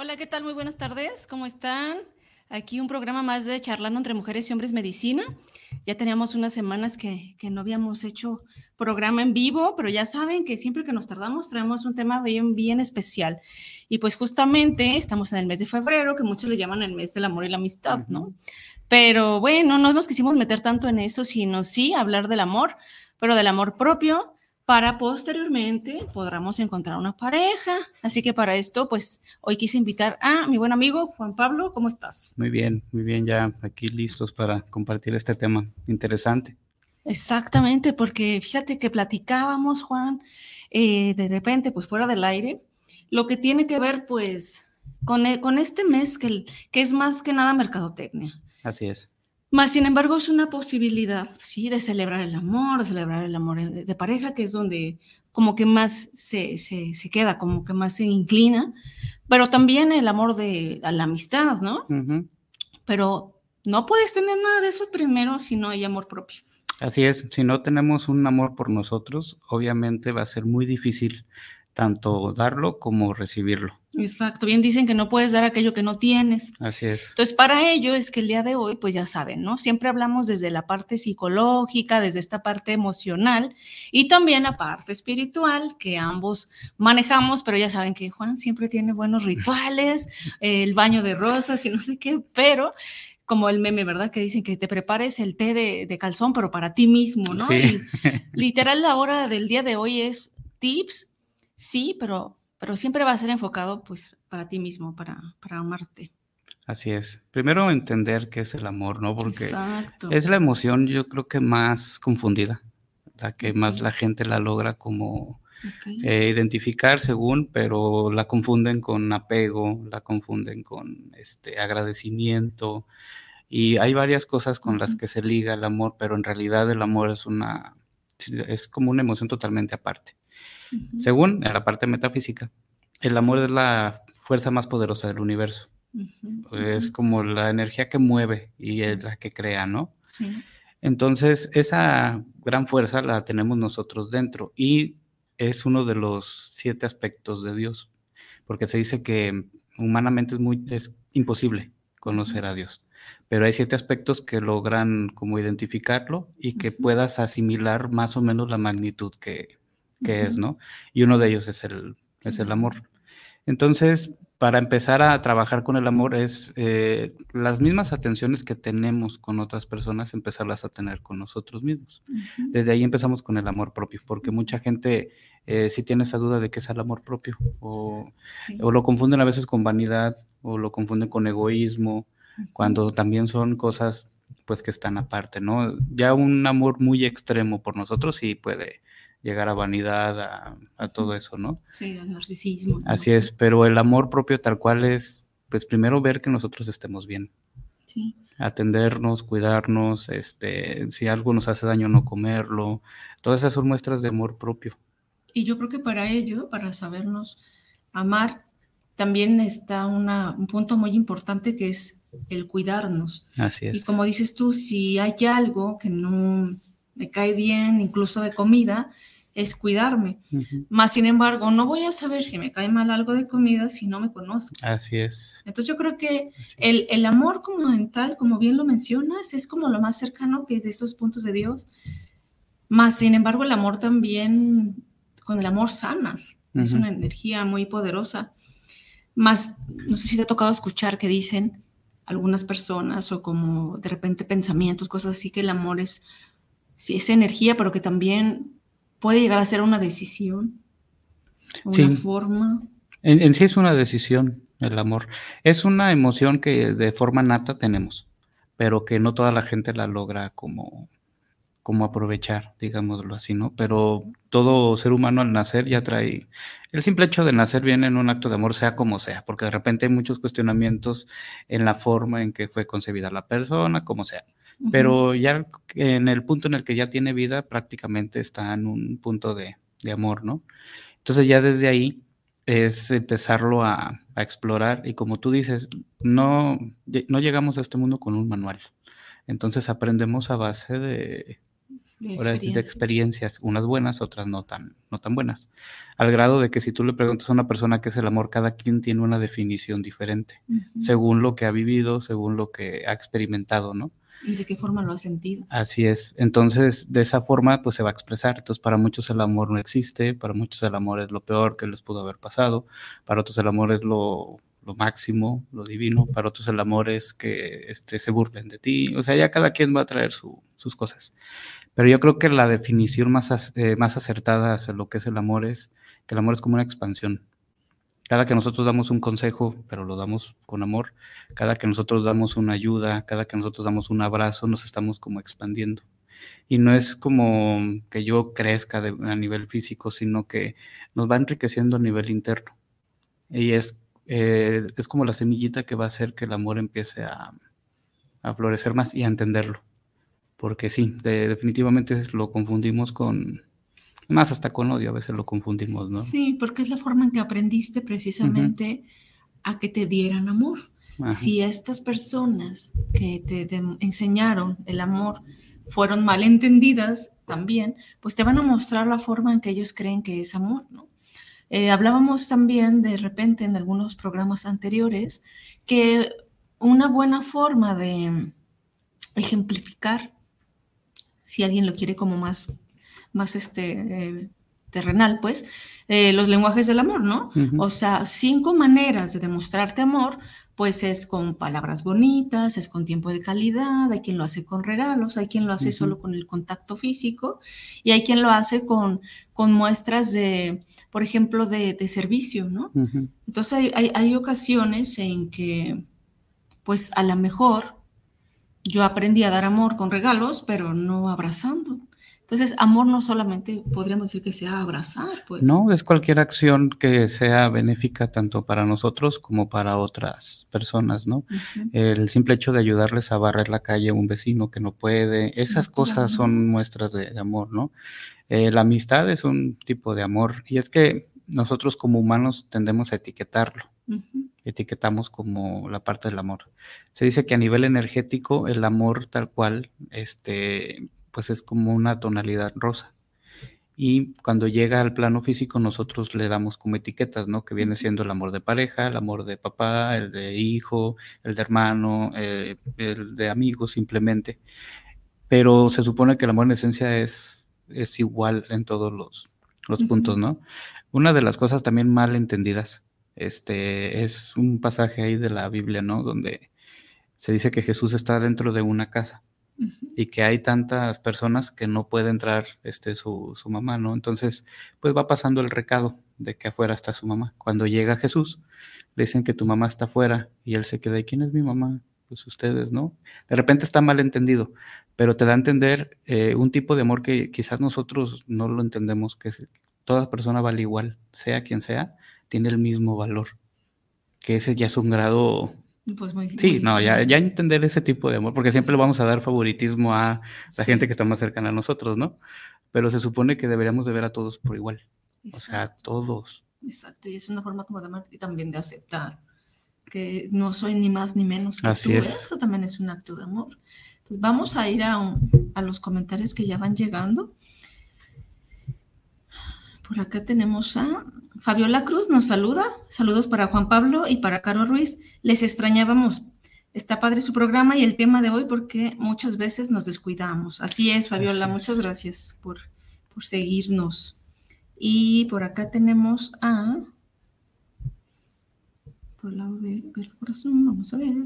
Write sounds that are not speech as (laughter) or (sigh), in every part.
Hola, ¿qué tal? Muy buenas tardes. ¿Cómo están? Aquí un programa más de Charlando entre Mujeres y Hombres Medicina. Ya teníamos unas semanas que, no habíamos hecho programa en vivo, pero ya saben que siempre que nos tardamos traemos un tema bien, bien especial. Y pues justamente estamos en el mes de febrero, que muchos le llaman el mes del amor y la amistad, ¿no? Pero bueno, no nos quisimos meter tanto en eso, sino sí hablar del amor, pero del amor propio, para posteriormente podamos encontrar una pareja. Así que para esto, pues hoy quise invitar a mi buen amigo Juan Pablo. ¿Cómo estás? Muy bien, muy bien, ya aquí listos para compartir este tema interesante. Exactamente, porque fíjate que platicábamos, Juan, eh, de repente, pues fuera del aire, lo que tiene que ver, pues, con, e, con este mes que, que es más que nada mercadotecnia. Así es. Más, sin embargo, es una posibilidad, ¿sí? De celebrar el amor, de celebrar el amor de, pareja, que es donde como que más se, se, se, queda, como que más se inclina, pero también el amor de la amistad, ¿no? Pero no puedes tener nada de eso primero si no hay amor propio. Así es, si no tenemos un amor por nosotros, obviamente va a ser muy difícil tanto darlo como recibirlo. Exacto, bien dicen que no puedes dar aquello que no tienes. Así es. Entonces, para ello es que el día de hoy, pues ya saben, ¿no? Siempre hablamos desde la parte psicológica, desde esta parte emocional y también la parte espiritual que ambos manejamos, pero ya saben que Juan siempre tiene buenos rituales, (laughs) el baño de rosas y no sé qué, pero como el meme, ¿verdad? Que dicen que te prepares el té de, calzón, pero para ti mismo, ¿no? Sí. literal, la hora del día de hoy es tips sí, pero, pero siempre va a ser enfocado pues para ti mismo, para, para amarte. Así es. Primero entender qué es el amor, ¿no? Porque es la emoción, yo creo que más confundida, la que más la gente la logra como eh, identificar según, pero la confunden con apego, la confunden con este agradecimiento y hay varias cosas con las que se liga el amor, pero en realidad el amor es una es como una emoción totalmente aparte. Según la parte metafísica, el amor es la fuerza más poderosa del universo. Es como la energía que mueve y es la que crea, ¿no? Sí. Entonces, esa gran fuerza la tenemos nosotros dentro y es uno de los siete aspectos de Dios, porque se dice que humanamente es muy es imposible conocer a Dios, pero hay siete aspectos que logran como identificarlo y que puedas asimilar más o menos la magnitud que, que es, ¿no? Y uno de ellos es el, es el amor. Entonces, para empezar a trabajar con el amor es eh, las mismas atenciones que tenemos con otras personas, empezarlas a tener con nosotros mismos. Desde ahí empezamos con el amor propio, porque mucha gente eh, sí tiene esa duda de qué es el amor propio, o, o, lo confunden a veces con vanidad, o lo confunden con egoísmo, cuando también son cosas pues que están aparte, ¿no? Ya un amor muy extremo por nosotros sí puede llegar a vanidad, a, todo eso, ¿no? Sí, al narcisismo. Así es, pero el amor propio tal cual es, pues primero ver que nosotros estemos bien. Sí. Atendernos, cuidarnos, este, si algo nos hace daño no comerlo, todas esas son muestras de amor propio. Y yo creo que para ello, para sabernos amar, también está una, un punto muy importante que es el cuidarnos. Así es. Y como dices tú, si hay algo que no me cae bien, incluso de comida, es cuidarme. Más sin embargo, no voy a saber si me cae mal algo de comida si no me conozco. Así es. Entonces yo creo que el, el, amor como mental, como bien lo mencionas, es como lo más cercano que de esos puntos de Dios. Más sin embargo, el amor también, con el amor sanas. es una energía muy poderosa. Más, no sé si te ha tocado escuchar que dicen algunas personas o como de repente pensamientos, cosas así, que el amor es, sí, es energía, pero que también puede llegar a ser una decisión, una forma. En, sí es una decisión el amor. Es una emoción que de forma nata tenemos, pero que no toda la gente la logra como, como aprovechar, digámoslo así, ¿no? Pero todo ser humano al nacer ya trae, el simple hecho de nacer viene en un acto de amor, sea como sea, porque de repente hay muchos cuestionamientos en la forma en que fue concebida la persona, como sea. Pero ya en el punto en el que ya tiene vida, prácticamente está en un punto de, de amor, ¿no? Entonces ya desde ahí es empezarlo a, explorar y como tú dices, no, no llegamos a este mundo con un manual. Entonces aprendemos a base de, experiencias. unas buenas, otras no tan, no tan buenas. Al grado de que si tú le preguntas a una persona qué es el amor, cada quien tiene una definición diferente, según lo que ha vivido, según lo que ha experimentado, ¿no? ¿De qué forma lo ha sentido? Así es. Entonces, de esa forma, pues se va a expresar. Entonces, para muchos el amor no existe, para muchos el amor es lo peor que les pudo haber pasado, para otros el amor es lo, máximo, lo divino, para otros el amor es que este, se burlen de ti. O sea, ya cada quien va a traer sus cosas. Pero yo creo que la definición más, eh, más acertada hacia lo que es el amor es que el amor es como una expansión. Cada que nosotros damos un consejo, pero lo damos con amor, cada que nosotros damos una ayuda, cada que nosotros damos un abrazo, nos estamos como expandiendo. Y no es como que yo crezca a nivel físico, sino que nos va enriqueciendo a nivel interno. Y es, eh, es como la semillita que va a hacer que el amor empiece a, florecer más y a entenderlo. Porque sí, definitivamente lo confundimos con, más hasta con odio, a veces lo confundimos, ¿no? Sí, porque es la forma en que aprendiste precisamente a que te dieran amor. Si estas personas que te enseñaron el amor fueron mal entendidas también, pues te van a mostrar la forma en que ellos creen que es amor, ¿no? Eh, hablábamos también de repente en algunos programas anteriores que una buena forma de ejemplificar, si alguien lo quiere como más más este, eh, terrenal, pues, eh, los lenguajes del amor, ¿no? O sea, cinco maneras de demostrarte amor, pues es con palabras bonitas, es con tiempo de calidad, hay quien lo hace con regalos, hay quien lo hace solo con el contacto físico y hay quien lo hace con, con muestras de, por ejemplo, de, servicio, ¿no? Entonces hay, hay, ocasiones en que, pues a lo mejor yo aprendí a dar amor con regalos, pero no abrazando. Entonces, amor no solamente podríamos decir que sea abrazar, pues. No, es cualquier acción que sea benéfica tanto para nosotros como para otras personas, ¿no? El simple hecho de ayudarles a barrer la calle a un vecino que no puede, esas cosas son muestras de, amor, ¿no? Eh, la amistad es un tipo de amor y es que nosotros como humanos tendemos a etiquetarlo. Etiquetamos como la parte del amor. Se dice que a nivel energético el amor tal cual, este, pues es como una tonalidad rosa. Y cuando llega al plano físico, nosotros le damos como etiquetas, ¿no? Que viene siendo el amor de pareja, el amor de papá, el de hijo, el de hermano, eh, el de amigo, simplemente. Pero se supone que el amor en esencia es, es igual en todos los, los puntos, ¿no? Una de las cosas también mal entendidas, este, es un pasaje ahí de la Biblia, ¿no? Donde se dice que Jesús está dentro de una casa y que hay tantas personas que no puede entrar este, su, su, mamá, ¿no? Entonces, pues va pasando el recado de que afuera está su mamá. Cuando llega Jesús, le dicen que tu mamá está afuera y él se queda, ¿y quién es mi mamá? Pues ustedes, ¿no? De repente está mal entendido, pero te da a entender eh, un tipo de amor que quizás nosotros no lo entendemos, que toda persona vale igual, sea quien sea, tiene el mismo valor, que ese ya es un grado pues sí, no, ya, ya entender ese tipo de amor, porque siempre le vamos a dar favoritismo a la gente que está más cercana a nosotros, ¿no? Pero se supone que deberíamos de ver a todos por igual. O sea, a todos. Exacto, y es una forma como de amar y también de aceptar que no soy ni más ni menos que Así tú. Es. Eso también es un acto de amor. Entonces, vamos a ir a, a los comentarios que ya van llegando. Por acá tenemos a Fabiola Cruz, nos saluda. Saludos para Juan Pablo y para Caro Ruiz. Les extrañábamos. Está padre su programa y el tema de hoy porque muchas veces nos descuidamos. Así es, Fabiola, muchas gracias por, por seguirnos. Y por acá tenemos a... Por el lado de Corazón, vamos a ver.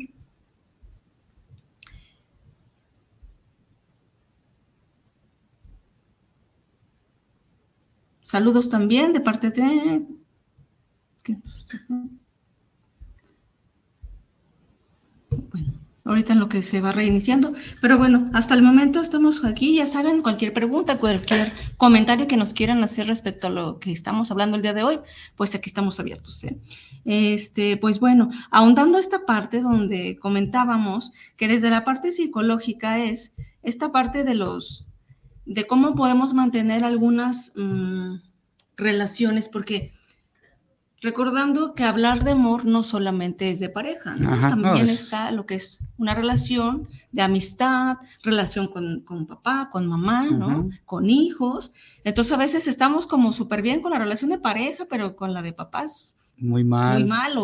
Saludos también de parte de... Bueno, ahorita lo que se va reiniciando, pero bueno, hasta el momento estamos aquí, ya saben, cualquier pregunta, cualquier comentario que nos quieran hacer respecto a lo que estamos hablando el día de hoy, pues aquí estamos abiertos. ¿eh? Este, pues bueno, ahondando esta parte donde comentábamos que desde la parte psicológica es esta parte de los de cómo podemos mantener algunas mm, relaciones, porque recordando que hablar de amor no solamente es de pareja, también está lo que es una relación de amistad, relación con, papá, con mamá, ¿no? con hijos. Entonces a veces estamos como súper bien con la relación de pareja, pero con la de papás muy mal, muy mal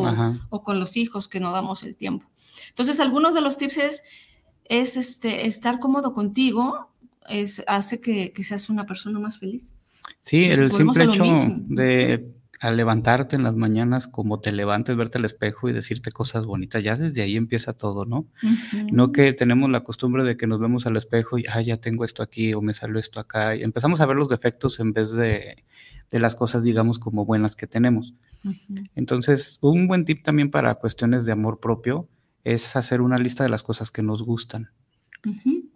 o, con los hijos que no damos el tiempo. Entonces algunos de los tips es, es este, estar cómodo contigo, es, hace que, seas una persona más feliz. Sí, el simple hecho de al levantarte en las mañanas, como te levantes, verte al espejo y decirte cosas bonitas, ya desde ahí empieza todo, ¿no? No que tenemos la costumbre de que nos vemos al espejo y, ah, ya tengo esto aquí o me salió esto acá, y empezamos a ver los defectos en vez de, de las cosas, digamos, como buenas que tenemos. Entonces, un buen tip también para cuestiones de amor propio es hacer una lista de las cosas que nos gustan.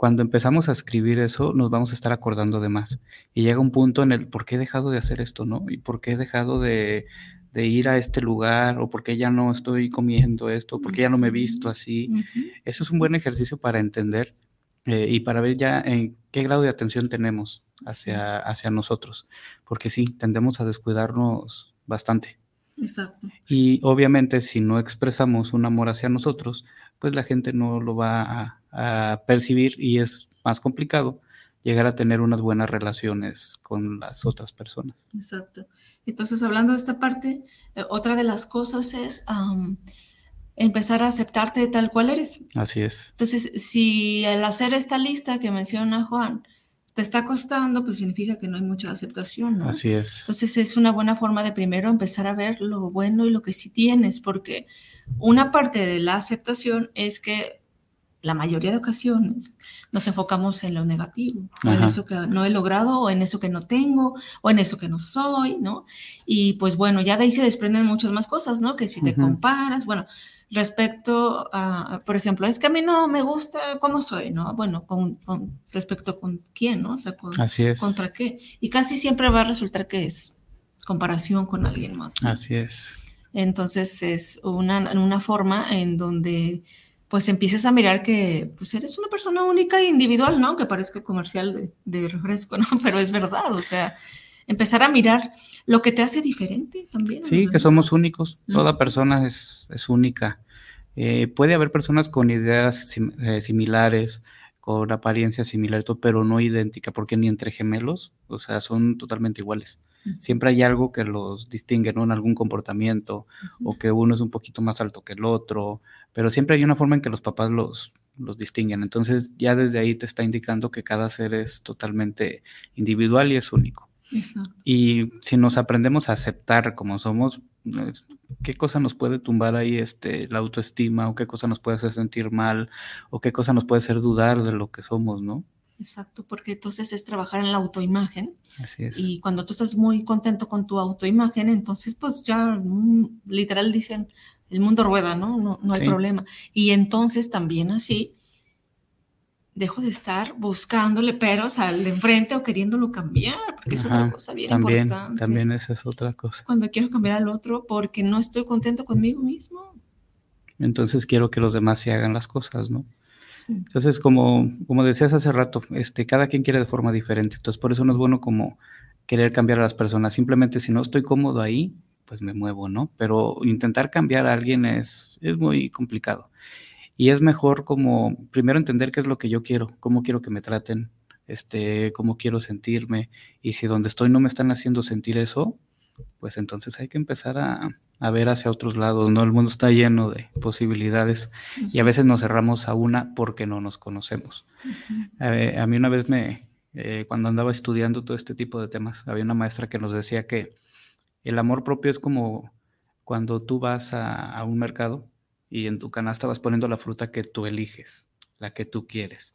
Cuando empezamos a escribir eso, nos vamos a estar acordando de más. Y llega un punto en el por qué he dejado de hacer esto, ¿no? Y por qué he dejado de, ir a este lugar, o por qué ya no estoy comiendo esto, o por qué ya no me he visto así. Eso es un buen ejercicio para entender eh, y para ver ya en qué grado de atención tenemos hacia, hacia nosotros. Porque sí, tendemos a descuidarnos bastante. Exacto. Y obviamente si no expresamos un amor hacia nosotros, pues la gente no lo va a, percibir y es más complicado llegar a tener unas buenas relaciones con las otras personas. Exacto. Entonces, hablando de esta parte, eh, otra de las cosas es empezar a aceptarte tal cual eres. Así es. Entonces, si al hacer esta lista que menciona Juan, te está costando, pues significa que no hay mucha aceptación, ¿no? Así es. Entonces es una buena forma de primero empezar a ver lo bueno y lo que sí tienes, porque una parte de la aceptación es que la mayoría de ocasiones nos enfocamos en lo negativo, en eso que no he logrado, o en eso que no tengo, o en eso que no soy, ¿no? Y pues bueno, ya de ahí se desprenden muchas más cosas, ¿no? Que si te comparas, bueno, respecto a, por ejemplo, es que a mí no me gusta cómo soy, ¿no? Bueno, con, respecto con quién, ¿no? O sea, Así es. contra qué. Y casi siempre va a resultar que es comparación con alguien más. Así es. Entonces es una, una forma en donde pues empieces a mirar que pues eres una persona única e individual, ¿no? Que parezca comercial de, de refresco, (laughs) ¿no? Pero es verdad, o sea, empezar a mirar lo que te hace diferente también. Sí, que somos únicos, toda persona es, es única. Eh, puede haber personas con ideas eh, similares, con apariencia similar, pero no idéntica, porque ni entre gemelos, o sea, son totalmente iguales. Siempre hay algo que los distingue, ¿no? En algún comportamiento, o que uno es un poquito más alto que el otro, pero siempre hay una forma en que los papás los, los distinguen. Entonces, ya desde ahí te está indicando que cada ser es totalmente individual y es único. Y si nos aprendemos a aceptar como somos, ¿qué cosa nos puede tumbar ahí este, la autoestima o qué cosa nos puede hacer sentir mal o qué cosa nos puede hacer dudar de lo que somos, ¿no? Exacto, porque entonces es trabajar en la autoimagen. Así es. Y cuando tú estás muy contento con tu autoimagen, entonces pues ya mm, literal dicen, el mundo rueda, ¿no? No, no hay problema. Y entonces también así dejo de estar buscándole peros al de enfrente o queriéndolo cambiar, porque es otra cosa bien también, importante. También esa es otra cosa. Cuando quiero cambiar al otro porque no estoy contento conmigo mismo. Entonces quiero que los demás se hagan las cosas, ¿no? Sí. Entonces, como, como decías hace rato, este, cada quien quiere de forma diferente. Entonces, por eso no es bueno como querer cambiar a las personas. Simplemente si no estoy cómodo ahí, pues me muevo, ¿no? Pero intentar cambiar a alguien es, es muy complicado. Y es mejor como primero entender qué es lo que yo quiero, cómo quiero que me traten, este, cómo quiero sentirme. Y si donde estoy no me están haciendo sentir eso, pues entonces hay que empezar a, ver hacia otros lados, ¿no? El mundo está lleno de posibilidades y a veces nos cerramos a una porque no nos conocemos. a mí una vez me, eh, cuando andaba estudiando todo este tipo de temas. Había una maestra que nos decía que el amor propio es como cuando tú vas a, un mercado y en tu canasta vas poniendo la fruta que tú eliges, la que tú quieres.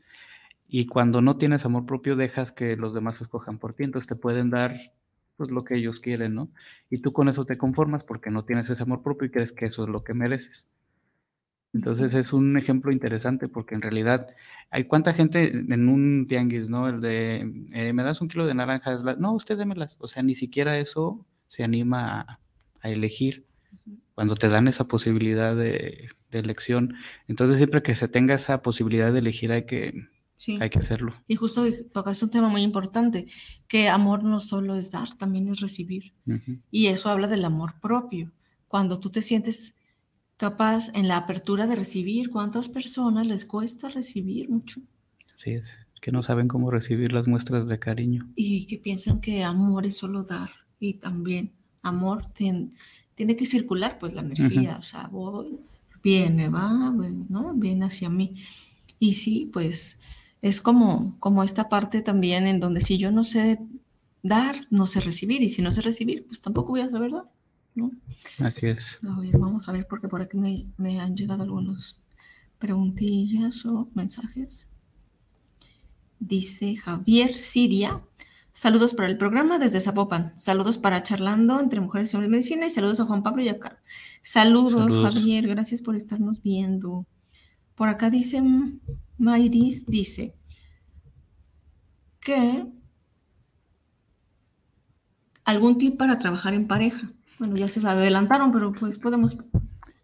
Y cuando no tienes amor propio, dejas que los demás escojan por ti, entonces te pueden dar pues lo que ellos quieren, ¿no? Y tú con eso te conformas porque no tienes ese amor propio y crees que eso es lo que mereces. Entonces es un ejemplo interesante porque en realidad hay cuánta gente en un tianguis, ¿no? El de, eh, ¿me das un kilo de naranjas? No, usted démelas. O sea, ni siquiera eso se anima a, elegir cuando te dan esa posibilidad de, elección. Entonces siempre que se tenga esa posibilidad de elegir hay que, hay que hacerlo. Y justo tocas un tema muy importante, que amor no solo es dar, también es recibir. Y eso habla del amor propio. Cuando tú te sientes capaz en la apertura de recibir. ¿Cuántas personas les cuesta recibir mucho? Sí, es que no saben cómo recibir las muestras de cariño. Y que piensan que amor es solo dar. Y también amor tiene, que circular, pues la energía, o sea, voy, viene, va, ¿no? Viene hacia mí. Y sí, pues es como, como esta parte también en donde si yo no sé dar, no sé recibir. Y si no sé recibir, pues tampoco voy a saber dar. Así es. A ver, vamos a ver, porque por aquí me, han llegado algunos preguntillas o mensajes. Dice Javier Siria. Saludos para el programa desde Zapopan. Saludos para Charlando entre Mujeres y Hombres de Medicina y saludos a Juan Pablo y a Carlos. Saludos, Javier. Gracias por estarnos viendo. Por acá dice Mayris, dice que algún tip para trabajar en pareja. Bueno, ya se adelantaron, pero pues podemos.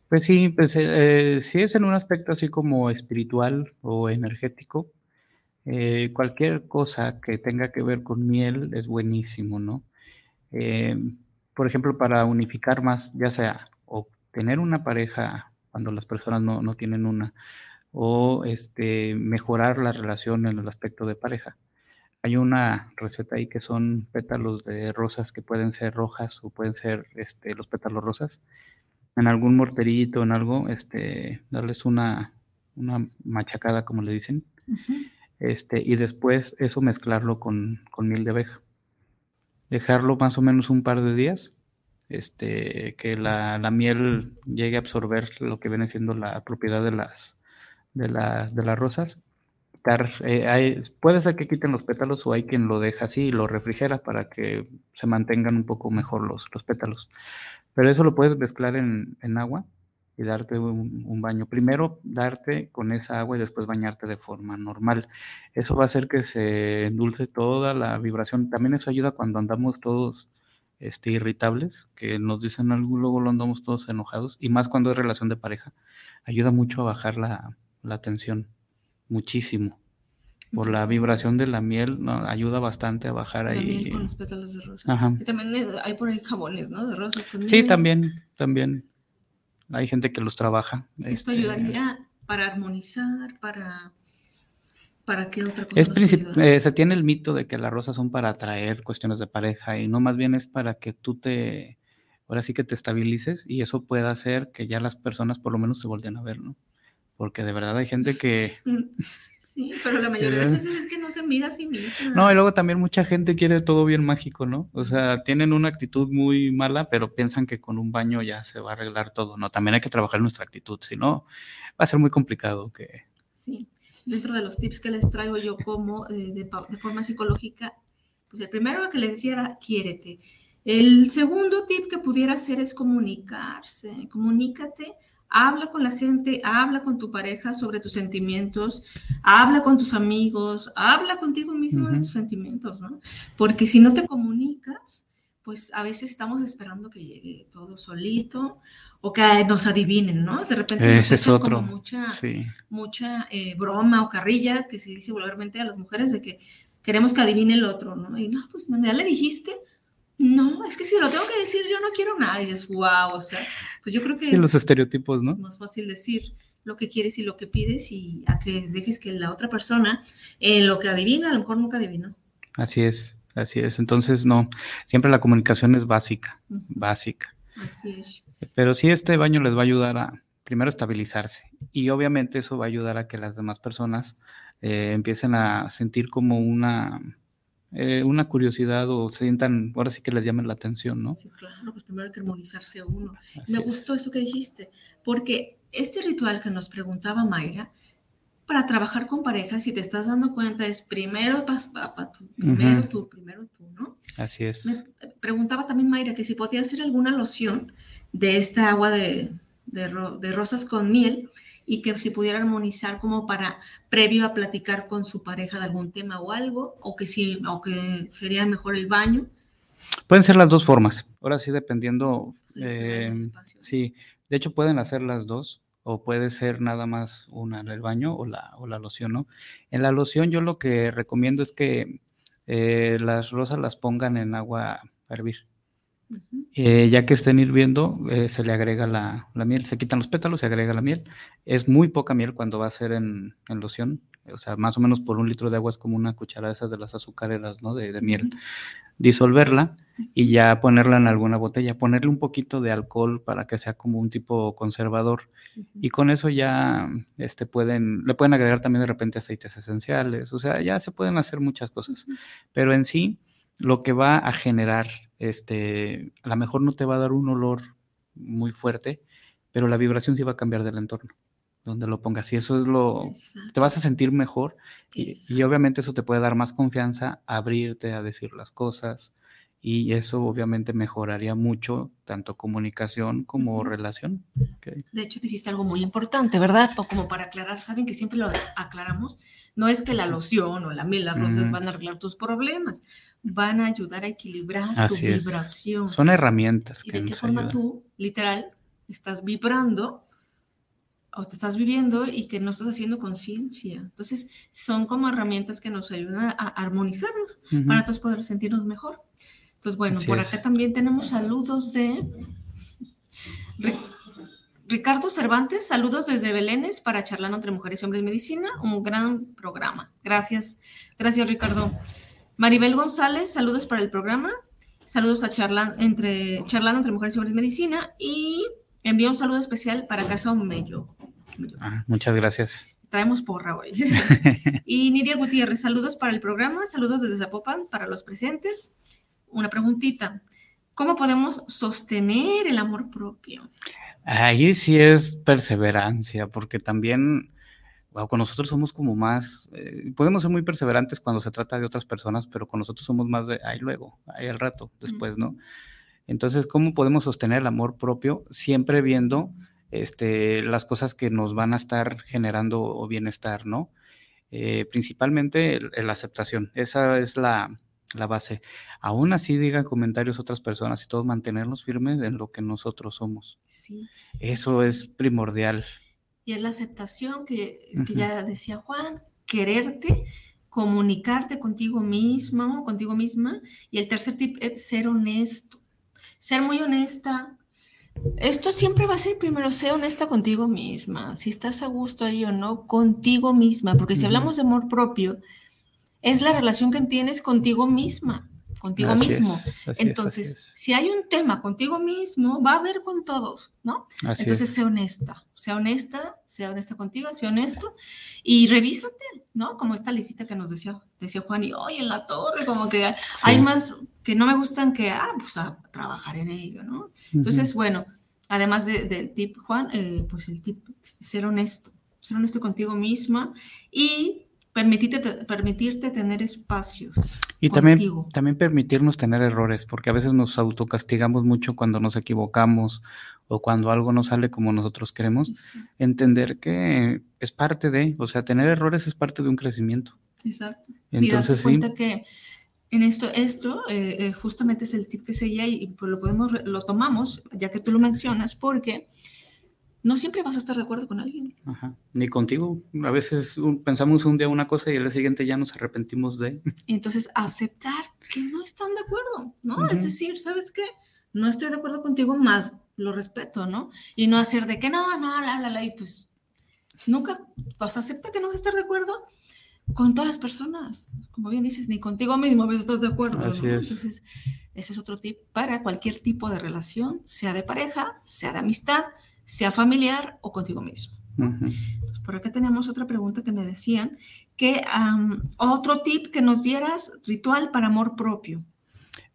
Pues sí, pues eh, si es en un aspecto así como espiritual o energético, eh, cualquier cosa que tenga que ver con miel es buenísimo, ¿no? Eh, por ejemplo, para unificar más, ya sea o tener una pareja cuando las personas no, no tienen una, o este, mejorar la relación en el aspecto de pareja. Hay una receta ahí que son pétalos de rosas que pueden ser rojas o pueden ser este, los pétalos rosas. En algún morterito, en algo, este, darles una, una machacada, como le dicen. Este, y después eso mezclarlo con, con, miel de abeja. Dejarlo más o menos un par de días. Este, que la, la miel llegue a absorber lo que viene siendo la propiedad de las, de, las, de las rosas eh, puede ser que quiten los pétalos o hay quien lo deja así y lo refrigera para que se mantengan un poco mejor los, los pétalos. Pero eso lo puedes mezclar en, agua y darte un, baño. Primero darte con esa agua y después bañarte de forma normal. Eso va a hacer que se endulce toda la vibración. También eso ayuda cuando andamos todos este, irritables, que nos dicen algo, luego lo andamos todos enojados, y más cuando es relación de pareja. Ayuda mucho a bajar la, la tensión muchísimo. Por la vibración de la miel, ayuda bastante a bajar ahí. Miel con los pétalos de rosa. Y también hay por ahí jabones, ¿no? De rosas con Sí, también, también. Hay gente que los trabaja. Esto este, ayudaría para armonizar, para... ¿Para qué otra cosa? Es eh, se tiene el mito de que las rosas son para atraer cuestiones de pareja y no más bien es para que tú te, ahora sí que te estabilices y eso pueda hacer que ya las personas por lo menos te volteen a ver, ¿no? Porque de verdad hay gente que... (laughs) Sí, pero la mayoría de veces es que no se mira a sí misma. No, y luego también mucha gente quiere todo bien mágico, ¿no? O sea, tienen una actitud muy mala, pero piensan que con un baño ya se va a arreglar todo, ¿no? También hay que trabajar nuestra actitud, si no, va a ser muy complicado que... Sí, dentro de los tips que les traigo yo como eh, de, de, forma psicológica, pues el primero que les decía era, quiérete. El segundo tip que pudiera hacer es comunicarse, comunícate Habla con la gente, habla con tu pareja sobre tus sentimientos, habla con tus amigos, habla contigo mismo de tus sentimientos, ¿no? Porque si no te comunicas, pues a veces estamos esperando que llegue todo solito o que nos adivinen, ¿no? De repente Ese es otro. Como mucha, mucha eh, broma o carrilla que se dice vulgarmente a las mujeres de que queremos que adivine el otro, ¿no? Y no, pues ya le dijiste, no, es que si lo tengo que decir, yo no quiero nada. Y dices, wow, o sea, pues yo creo que. Sí, los estereotipos, ¿no? Es más fácil decir lo que quieres y lo que pides y a que dejes que la otra persona, en lo que adivina, a lo mejor nunca adivina. Así es, así es. Entonces, no, siempre la comunicación es básica, básica. Así es. Pero sí, este baño les va a ayudar a, primero, estabilizarse. Y obviamente eso va a ayudar a que las demás personas eh, empiecen a sentir como una eh, una curiosidad o sientan, ahora sí que les llamen la atención, ¿no? Sí, claro, pues primero hay que armonizarse uno. Me gustó eso que dijiste, porque este ritual que nos preguntaba Mayra, para trabajar con parejas, si te estás dando cuenta, es primero, pa, tu, primero tú, primero tú, ¿no? Así es. Me preguntaba también Mayra que si podía hacer alguna loción de esta agua de, de rosas con miel y que si pudiera armonizar como para previo a platicar con su pareja de algún tema o algo, o que sí, o que sería mejor el baño. Pueden ser las dos formas. Ahora sí, dependiendo. Sí, eh, sí, de hecho pueden hacer las dos o puede ser nada más una el baño o la, o la loción, ¿no? En la loción yo lo que recomiendo es que eh, las rosas las pongan en agua a hervir. Eh, ya que estén hirviendo, eh, se le agrega la, miel, se quitan los pétalos, se agrega la miel. Es muy poca miel cuando va a ser en, loción, o sea, más o menos por un litro de agua es como una cucharada esa de las azucareras, ¿no? De, miel. Disolverla y ya ponerla en alguna botella, ponerle un poquito de alcohol para que sea como un tipo conservador. Y con eso ya este, pueden, le pueden agregar también de repente aceites esenciales, o sea, ya se pueden hacer muchas cosas. Pero en sí, lo que va a generar este, a lo mejor no te va a dar un olor muy fuerte, pero la vibración sí va a cambiar del entorno, donde lo pongas. Y eso es lo, te vas a sentir mejor y, y, obviamente eso te puede dar más confianza, abrirte a decir las cosas, y eso obviamente mejoraría mucho tanto comunicación como relación. De hecho, dijiste algo muy importante, ¿verdad? Como para aclarar, saben que siempre lo aclaramos, no es que la loción o la miel, las rosas van a arreglar tus problemas, van a ayudar a equilibrar tu vibración. Son herramientas. y de qué forma tú, literal, estás vibrando o te estás viviendo y que no estás haciendo conciencia. Entonces, son como herramientas que nos ayudan a armonizarnos para todos poder sentirnos mejor. Pues bueno, por acá también tenemos saludos de Ricardo Cervantes, saludos desde Belénes para charlar entre mujeres y hombres medicina, un gran programa. Gracias, gracias Ricardo. Maribel González, saludos para el programa, saludos a charlan, entre, charlando entre mujeres y hombres medicina y envío un saludo especial para Casa Omello. Ah, muchas gracias. Traemos porra hoy. (laughs) y Nidia Gutiérrez, saludos para el programa, saludos desde Zapopan para los presentes una preguntita. ¿Cómo podemos sostener el amor propio? Ahí sí es perseverancia, porque también con nosotros somos como más, eh, podemos ser muy perseverantes cuando se trata de otras personas, pero con nosotros somos más de ahí luego, ahí al rato, después, ¿no? Entonces, ¿cómo podemos sostener el amor propio siempre viendo este, las cosas que nos van a estar generando bienestar, ¿no? Eh, principalmente la aceptación, esa es la, la base. Aún así digan comentarios otras personas y todos mantenernos firmes en lo que nosotros somos. Sí. Eso es primordial. Y es la aceptación que, ya decía Juan, quererte, comunicarte contigo mismo, contigo misma. Y el tercer tip es ser honesto, ser muy honesta. Esto siempre va a ser primero, ser honesta contigo misma, si estás a gusto ahí o no, contigo misma, porque si hablamos de amor propio, es la relación que tienes contigo misma, contigo mismo. Entonces, si hay un tema contigo mismo, va a haber con todos, ¿no? Entonces, sé honesta, sea honesta, sea honesta contigo, sea honesto y revísate, ¿no? Como esta licita que nos decía, decía Juan, y hoy en la torre, como que hay más que no me gustan que, ah, pues a trabajar en ello, ¿no? Entonces, bueno, además del tip, Juan, eh, pues el tip, ser honesto, ser honesto contigo misma y permitirte, permitirte tener espacios. Y también, también permitirnos tener errores, porque a veces nos autocastigamos mucho cuando nos equivocamos o cuando algo no sale como nosotros queremos. Entender que es parte de, o sea, tener errores es parte de un crecimiento. Exacto. Entonces, y cuenta que en esto, esto eh, eh, justamente es el tip que seguía y, pues lo podemos, lo tomamos, ya que tú lo mencionas, porque no siempre vas a estar de acuerdo con alguien. Ajá. Ni contigo. A veces pensamos un día una cosa y al día siguiente ya nos arrepentimos de. Entonces, aceptar que no están de acuerdo, ¿no? Es decir, ¿sabes qué? No estoy de acuerdo contigo, más lo respeto, ¿no? Y no hacer de que no, no, la, la, la, y pues nunca, pues acepta que no vas a estar de acuerdo con todas las personas. Como bien dices, ni contigo mismo a veces estás de acuerdo. Así ¿no? es. Entonces, ese es otro tip para cualquier tipo de relación, sea de pareja, sea de amistad, sea familiar o contigo mismo. Por acá tenemos otra pregunta que me decían, que otro tip que nos dieras, ritual para amor propio.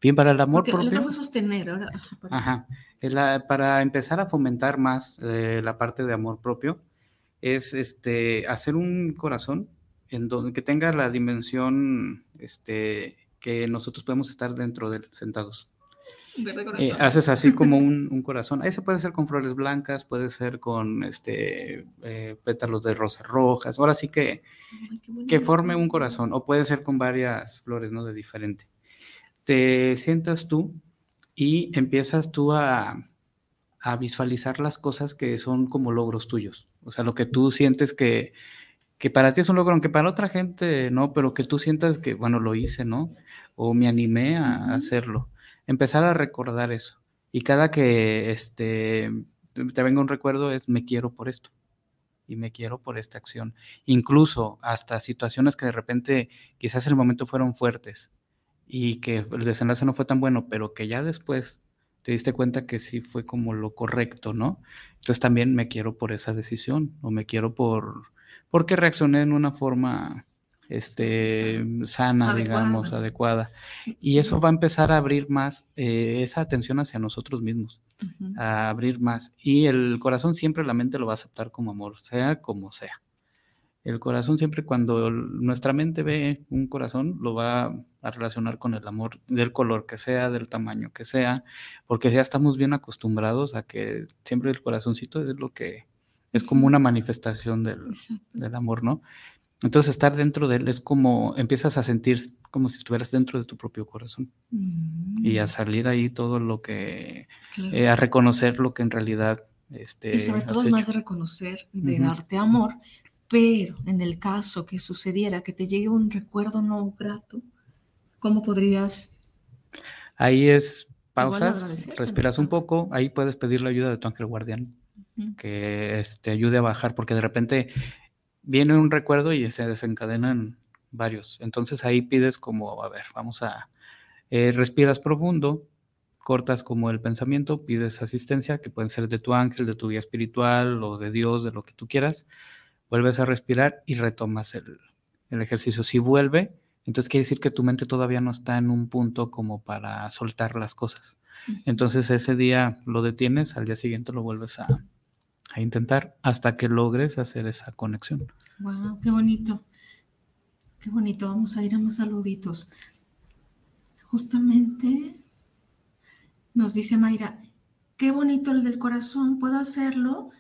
Bien, para el amor propio. El otro fue sostener. Ahora, ajá. para empezar a fomentar más eh, la parte de amor propio, es este, hacer un corazón en donde que tenga la dimensión este, que nosotros podemos estar dentro de sentados. Eh, haces así como un, corazón. Ese puede ser con flores blancas, puede ser con este eh, pétalos de rosas rojas. Ahora sí que, que forme un corazón, o puede ser con varias flores, ¿no? De diferente. Te sientas tú y empiezas tú a, a visualizar las cosas que son como logros tuyos. O sea, lo que tú sientes que, que para ti es un logro, aunque para otra gente no, pero que tú sientas que, bueno, lo hice, ¿no? O me animé a hacerlo empezar a recordar eso. Y cada que este, te venga un recuerdo es me quiero por esto y me quiero por esta acción. Incluso hasta situaciones que de repente quizás en el momento fueron fuertes y que el desenlace no fue tan bueno, pero que ya después te diste cuenta que sí fue como lo correcto, ¿no? Entonces también me quiero por esa decisión o me quiero por porque reaccioné en una forma este, sana, digamos, adecuada. Y eso va a empezar a abrir más eh, esa atención hacia nosotros mismos, a abrir más. Y el corazón siempre, la mente lo va a aceptar como amor, sea como sea. El corazón siempre cuando nuestra mente ve un corazón lo va a relacionar con el amor del color que sea, del tamaño que sea, porque ya estamos bien acostumbrados a que siempre el corazoncito es lo que es como una manifestación del, del amor, ¿no? Entonces estar dentro de él es como empiezas a sentir como si estuvieras dentro de tu propio corazón. Y a mm. salir ahí todo lo que, eh, a reconocer lo que en realidad... Este, y sobre todo es más de reconocer, de darte amor, pero en el caso que sucediera que te llegue un recuerdo no grato, ¿cómo podrías... Ahí es pausas, respiras un poco, ahí puedes pedir la ayuda de tu ángel guardián, que te este, ayude a bajar, porque de repente viene un recuerdo y se desencadenan varios. Entonces ahí pides como, a ver, vamos a, eh, respiras profundo, cortas como el pensamiento, pides asistencia, que puede ser de tu ángel, de tu guía espiritual o de Dios, de lo que tú quieras, vuelves a respirar y retomas el, ejercicio. Si vuelve, entonces quiere decir que tu mente todavía no está en un punto como para soltar las cosas. Entonces ese día lo detienes, al día siguiente lo vuelves a, a intentar hasta que logres hacer esa conexión. Wow, qué bonito. Qué bonito. Vamos a ir a más saluditos. Justamente nos dice Mayra, qué bonito el del corazón, ¿puedo hacerlo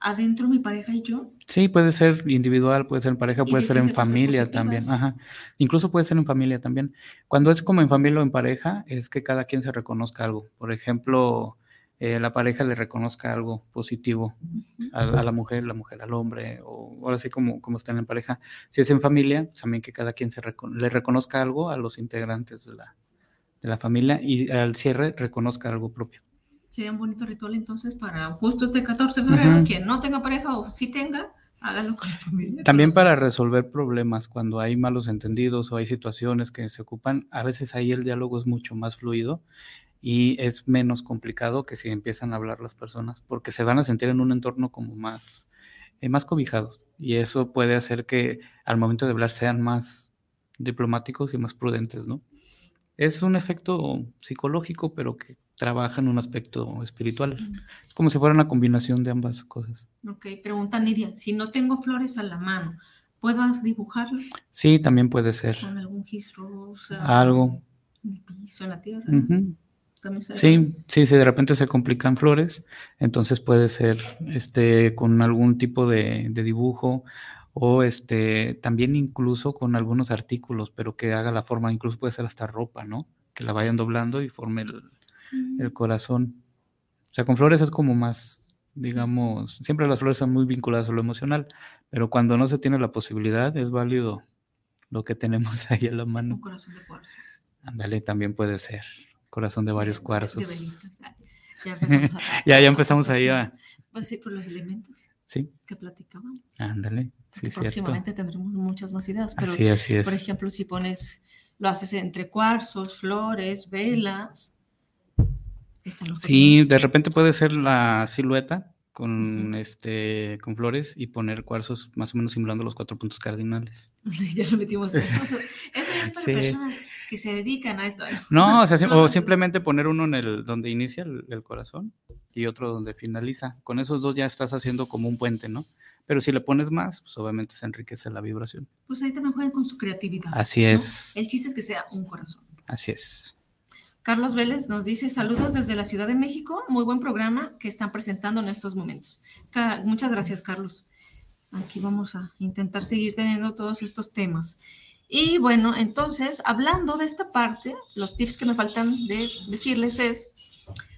adentro mi pareja y yo? Sí, puede ser individual, puede ser en pareja, puede ser en familia también. Ajá. Incluso puede ser en familia también. Cuando es como en familia o en pareja, es que cada quien se reconozca algo. Por ejemplo, eh, la pareja le reconozca algo positivo a, la mujer, la mujer al hombre, o ahora sí como, como están en pareja. Si es en familia, también que cada quien se le reconozca algo a los integrantes de la, de la familia y al cierre reconozca algo propio. Sería un bonito ritual entonces para justo este 14 de febrero, quien no tenga pareja o si tenga, hágalo con la familia. También para resolver problemas, cuando hay malos entendidos o hay situaciones que se ocupan, a veces ahí el diálogo es mucho más fluido y es menos complicado que si empiezan a hablar las personas, porque se van a sentir en un entorno como más, eh, más cobijados. Y eso puede hacer que al momento de hablar sean más diplomáticos y más prudentes, ¿no? Es un efecto psicológico, pero que trabaja en un aspecto espiritual. Es como si fuera una combinación de ambas cosas. Ok, pregunta Nidia, si no tengo flores a la mano, ¿puedo dibujarlo? Sí, también puede ser. Con algún gis rosa. Algo. En el piso, en la tierra. Sí, sí, si de repente se complican flores, entonces puede ser este con algún tipo de, dibujo o este también incluso con algunos artículos, pero que haga la forma, incluso puede ser hasta ropa, ¿no? Que la vayan doblando y forme el, mm. corazón. O sea, con flores es como más, digamos, siempre las flores son muy vinculadas a lo emocional, pero cuando no se tiene la posibilidad, es válido lo que tenemos (laughs) ahí a la mano. Un corazón de cuarzos. Ándale, también puede ser. Corazón de varios cuarzos. ya empezamos, a, (laughs) ya, ya empezamos ahí a... Pues sí, por los elementos sí. que platicábamos. Ándale. Sí, próximamente tendremos muchas más ideas. Pero, así, así es. por ejemplo, si pones, lo haces entre cuarzos, flores, velas. Sí, de repente puede ser la silueta con este con flores y poner cuarzos más o menos simulando los cuatro puntos cardinales. (laughs) ya lo metimos. Eso, eso es para (laughs) personas que se dedican a esto. No, o, (laughs) simplemente poner uno en el donde inicia el, corazón y otro donde finaliza. Con esos dos ya estás haciendo como un puente, ¿no? Pero si le pones más, pues obviamente se enriquece la vibración. Pues ahí también juegan con su creatividad. Así es. El chiste es que sea un corazón. Así es. Carlos Vélez nos dice saludos desde la Ciudad de México, muy buen programa que están presentando en estos momentos. Muchas gracias, Carlos. Aquí vamos a intentar seguir teniendo todos estos temas. Y bueno, entonces, hablando de esta parte, los tips que me faltan de decirles es,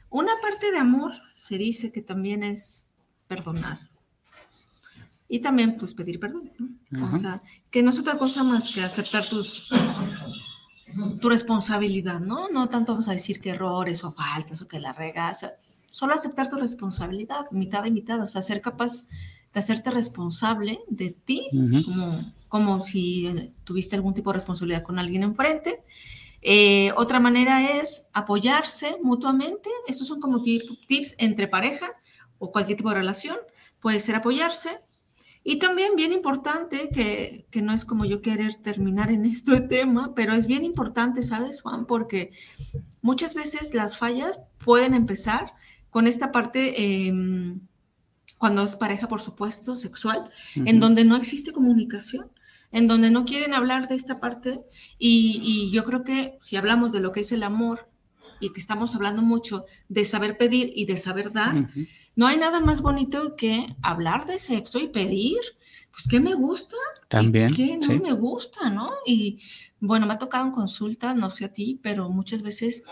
una parte de amor se dice que también es perdonar. Y también, pues, pedir perdón. O sea, que no es otra cosa más que aceptar tus, tu responsabilidad, ¿no? No tanto vamos a decir que errores o faltas o que la regas, solo aceptar tu responsabilidad, mitad y mitad, o sea, ser capaz de hacerte responsable de ti, como, como si tuviste algún tipo de responsabilidad con alguien enfrente. Eh, otra manera es apoyarse mutuamente, estos son como tips entre pareja o cualquier tipo de relación, puede ser apoyarse, y también bien importante, que, que, no es como yo querer terminar en este (laughs) tema, pero es bien importante, ¿sabes, Juan? Porque muchas veces las fallas pueden empezar con esta parte, em, cuando es pareja, por supuesto, sexual, en donde no existe comunicación, en donde no quieren hablar de esta parte. Y, y yo creo que si hablamos de lo que es el amor y que estamos hablando mucho de saber pedir y de saber dar, no hay nada más bonito que hablar de sexo y pedir, pues, ¿qué me gusta? También. ¿Qué no me gusta, no? Y bueno, me ha tocado en consulta, no sé a ti, pero muchas veces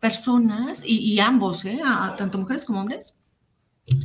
personas, y, ambos, ¿eh? tanto mujeres como hombres,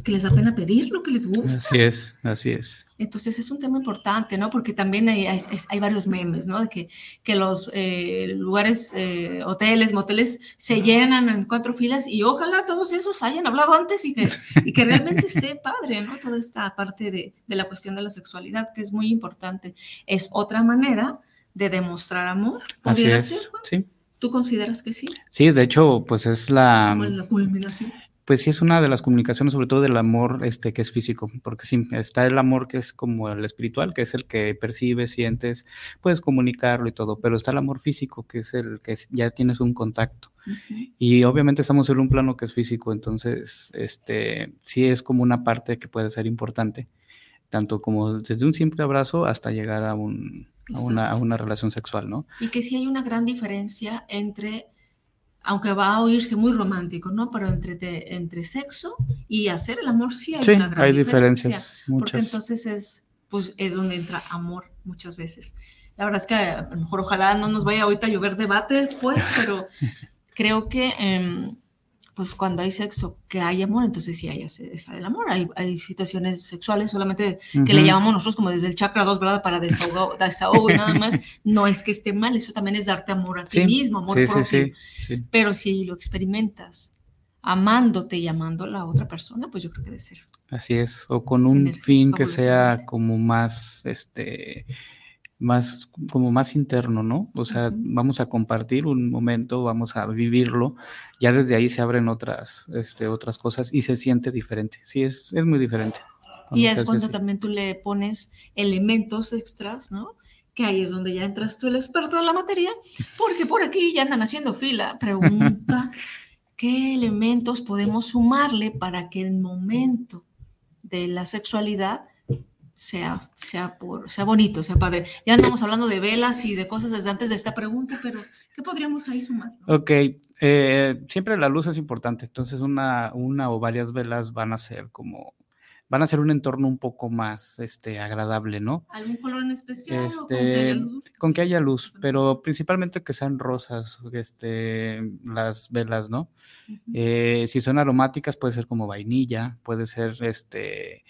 que les da pena pedir lo que les gusta. Así es, así es. Entonces es un tema importante, ¿no? Porque también hay, hay, varios memes, ¿no? De que, que los eh, lugares, eh, hoteles, moteles se llenan en cuatro filas y ojalá todos esos hayan hablado antes y que, y que realmente esté (laughs) padre, ¿no? Toda esta parte de, de la cuestión de la sexualidad, que es muy importante. Es otra manera de demostrar amor. Así es, sí. ¿Tú consideras que sí? Sí, de hecho, pues es la... Como la culminación pues sí es una de las comunicaciones, sobre todo del amor este, que es físico, porque sí, está el amor que es como el espiritual, que es el que percibes, sientes, puedes comunicarlo y todo, pero está el amor físico, que es el que ya tienes un contacto. Y obviamente estamos en un plano que es físico, entonces este, sí es como una parte que puede ser importante, tanto como desde un simple abrazo hasta llegar a, un, a, una, a una relación sexual, ¿no? Y que sí hay una gran diferencia entre aunque va a oírse muy romántico, ¿no? Pero entre, entre sexo y hacer el amor sí hay una gran hay diferencias. Porque entonces es, pues, es donde entra amor muchas veces. La verdad es que a lo mejor ojalá no nos vaya ahorita a llover debate, pues, pero (laughs) creo que em, pues cuando hay sexo que hay amor, entonces sí hay sale el amor. Hay, hay situaciones sexuales solamente que le llamamos nosotros como desde el chakra 2, ¿verdad? Para desahogo, (laughs) desahogo y nada más. No es que esté mal, eso también es darte amor a ti mismo, amor propio. Pero si lo experimentas amándote y amando a la otra persona, pues yo creo que debe ser. Así es, o con un fin que sea como más, este, más como más interno, ¿no? O sea, vamos a compartir un momento, vamos a vivirlo, ya desde ahí se abren otras, este, otras cosas y se siente diferente. Sí, es, es muy diferente. Y es cuando también tú le pones elementos extras, ¿no? Que ahí es donde ya entras tú el experto de la materia, porque por aquí ya andan haciendo fila. Pregunta, (laughs) ¿qué elementos podemos sumarle para que el momento de la sexualidad sea, sea, por, sea bonito, sea padre. Ya andamos hablando de velas y de cosas desde antes de esta pregunta, pero ¿qué podríamos ahí sumar? Ok, eh, siempre la luz es importante, entonces una, una o varias velas van a ser como, van a ser un entorno un poco más este, agradable, ¿no? ¿Algún color en especial? Este, con, que haya luz? con que haya luz, pero principalmente que sean rosas, este, las velas, ¿no? Eh, si son aromáticas puede ser como vainilla, puede ser este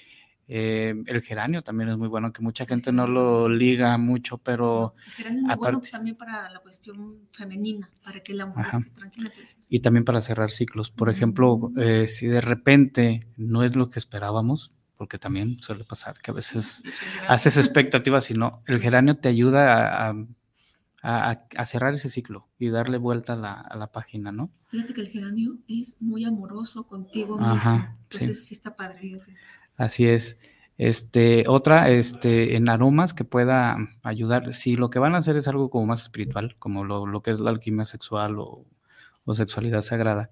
eh, el geranio también es muy bueno, que mucha gente no lo liga mucho, pero... El geranio es muy bueno también para la cuestión femenina, para que la mujer esté tranquila. Y también para cerrar ciclos. Por ejemplo, eh, si de repente no es lo que esperábamos, porque también suele pasar que a veces haces expectativas y no, el geranio te ayuda a, a, cerrar ese ciclo y darle vuelta a la, página, ¿no? Fíjate que el geranio es muy amoroso contigo mismo. Entonces sí. está padre. Así es. Este, otra, este, en aromas que pueda ayudar, si lo que van a hacer es algo como más espiritual, como lo, que es la alquimia sexual o, sexualidad sagrada,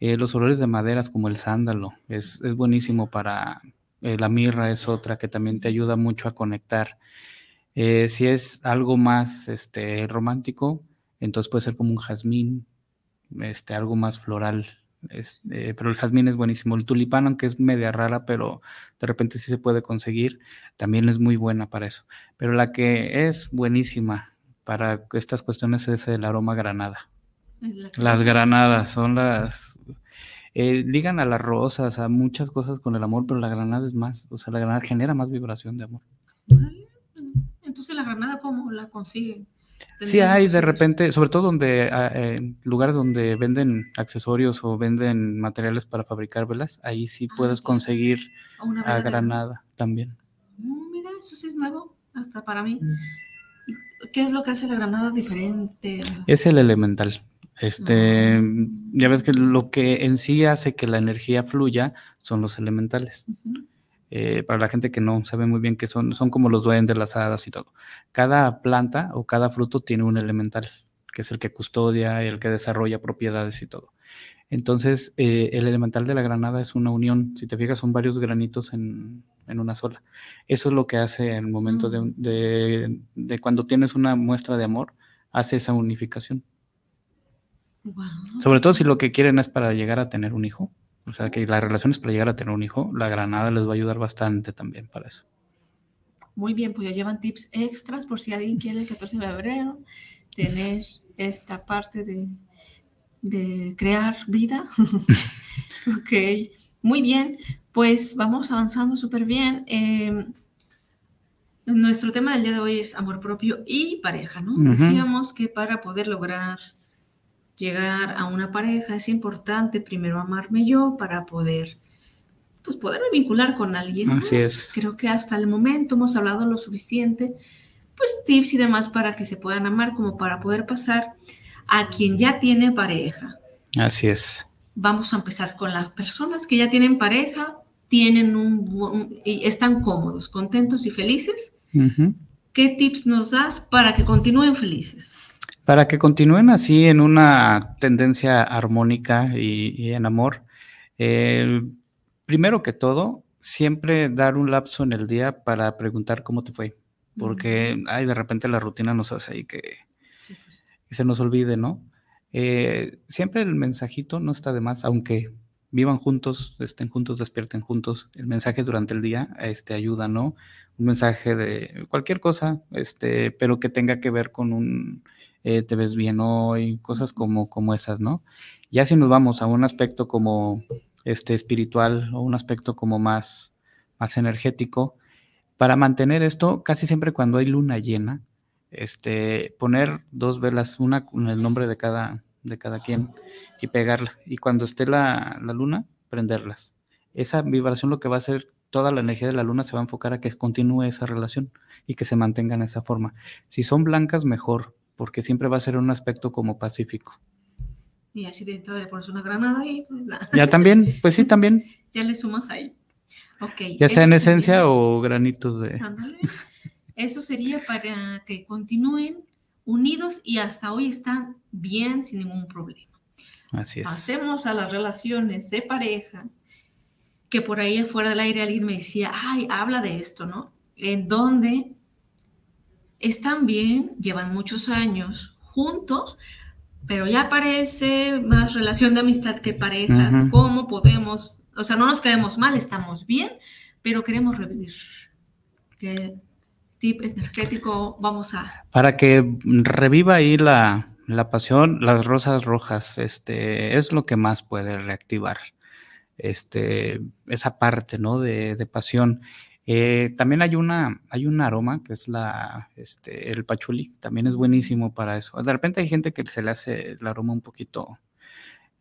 eh, los olores de maderas como el sándalo es, es buenísimo para, eh, la mirra es otra que también te ayuda mucho a conectar. Eh, si es algo más este, romántico, entonces puede ser como un jazmín, este, algo más floral. Este, pero el jazmín es buenísimo. El tulipán, aunque es media rara, pero de repente sí se puede conseguir, también es muy buena para eso. Pero la que es buenísima para estas cuestiones es el aroma granada. Las granadas son las eh, ligan a las rosas, a muchas cosas con el amor, pero la granada es más, o sea, la granada genera más vibración de amor. Entonces, ¿la granada cómo la consiguen? Sí hay de repente, sobre todo donde ah, en lugares donde venden accesorios o venden materiales para fabricar velas, ahí sí ah, puedes conseguir a granada también. Mira, eso sí es nuevo, hasta para mí. Mm. ¿Qué es lo que hace la granada diferente? Es el elemental. Este, ya ves que lo que en sí hace que la energía fluya son los elementales. Eh, para la gente que no sabe muy bien qué son, son como los duendes, las hadas y todo. Cada planta o cada fruto tiene un elemental, que es el que custodia, el que desarrolla propiedades y todo. Entonces, eh, el elemental de la granada es una unión. Si te fijas, son varios granitos en, una sola. Eso es lo que hace en el momento de, mm. de cuando tienes una muestra de amor, hace esa unificación. Sobre todo si lo que quieren es para llegar a tener un hijo. O sea, que la relación es para llegar a tener un hijo. La granada les va a ayudar bastante también para eso. Muy bien, pues ya llevan tips extras por si alguien quiere el 14 de febrero tener (laughs) esta parte de, de crear vida. (laughs) ok, muy bien, pues vamos avanzando súper bien. Em, nuestro tema del día de hoy es amor propio y pareja, ¿no? Decíamos que para poder lograr llegar a una pareja, es importante primero amarme yo para poder, pues poderme vincular con alguien. Así es. Creo que hasta el momento hemos hablado lo suficiente, pues tips y demás para que se puedan amar como para poder pasar a quien ya tiene pareja. Así es. Vamos a empezar con las personas que ya tienen pareja, tienen un, y están cómodos, contentos y felices. ¿Qué tips nos das para que continúen felices? Para que continúen así en una tendencia armónica y, en amor, primero que todo, siempre dar un lapso en el día para preguntar cómo te fue, porque ay, de repente la rutina nos hace ahí que, pues. se nos olvide, ¿no? Eh, siempre el mensajito no está de más, aunque vivan juntos, estén juntos, despierten juntos. El mensaje durante el día este, ayuda, ¿no? Un mensaje de cualquier cosa, este, pero que tenga que ver con un eh, te ves bien hoy, cosas como, como esas, ¿no? Ya si nos vamos a un aspecto como este espiritual o un aspecto como más, más energético, para mantener esto, casi siempre cuando hay luna llena, este, poner dos velas, una con el nombre de cada, de cada quien y pegarla. Y cuando esté la, la luna, prenderlas. Esa vibración lo que va a hacer, toda la energía de la luna se va a enfocar a que continúe esa relación y que se mantenga en esa forma. Si son blancas, mejor porque siempre va a ser un aspecto como pacífico. Y así dentro de pones una granada ahí. Pues, ya también, pues sí, también. (laughs) ya le sumas ahí. Ok. Ya sea en esencia o granitos de. Eso sería para que continúen unidos y hasta hoy están bien sin ningún problema. Así es. Pasemos a las relaciones de pareja, que por ahí fuera del aire alguien me decía, ay, habla de esto, ¿no? En donde están bien, llevan muchos años juntos, pero ya parece más relación de amistad que pareja. ¿Cómo podemos, o sea, no nos caemos mal, estamos bien, pero queremos revivir? ¿Qué tip energético vamos a...? Para que reviva ahí la, pasión, las rosas rojas, este, es lo que más puede reactivar este, esa parte, ¿no? De, de pasión. Eh, también hay una, hay un aroma que es la, este, el pachuli, también es buenísimo para eso. De repente hay gente que se le hace el aroma un poquito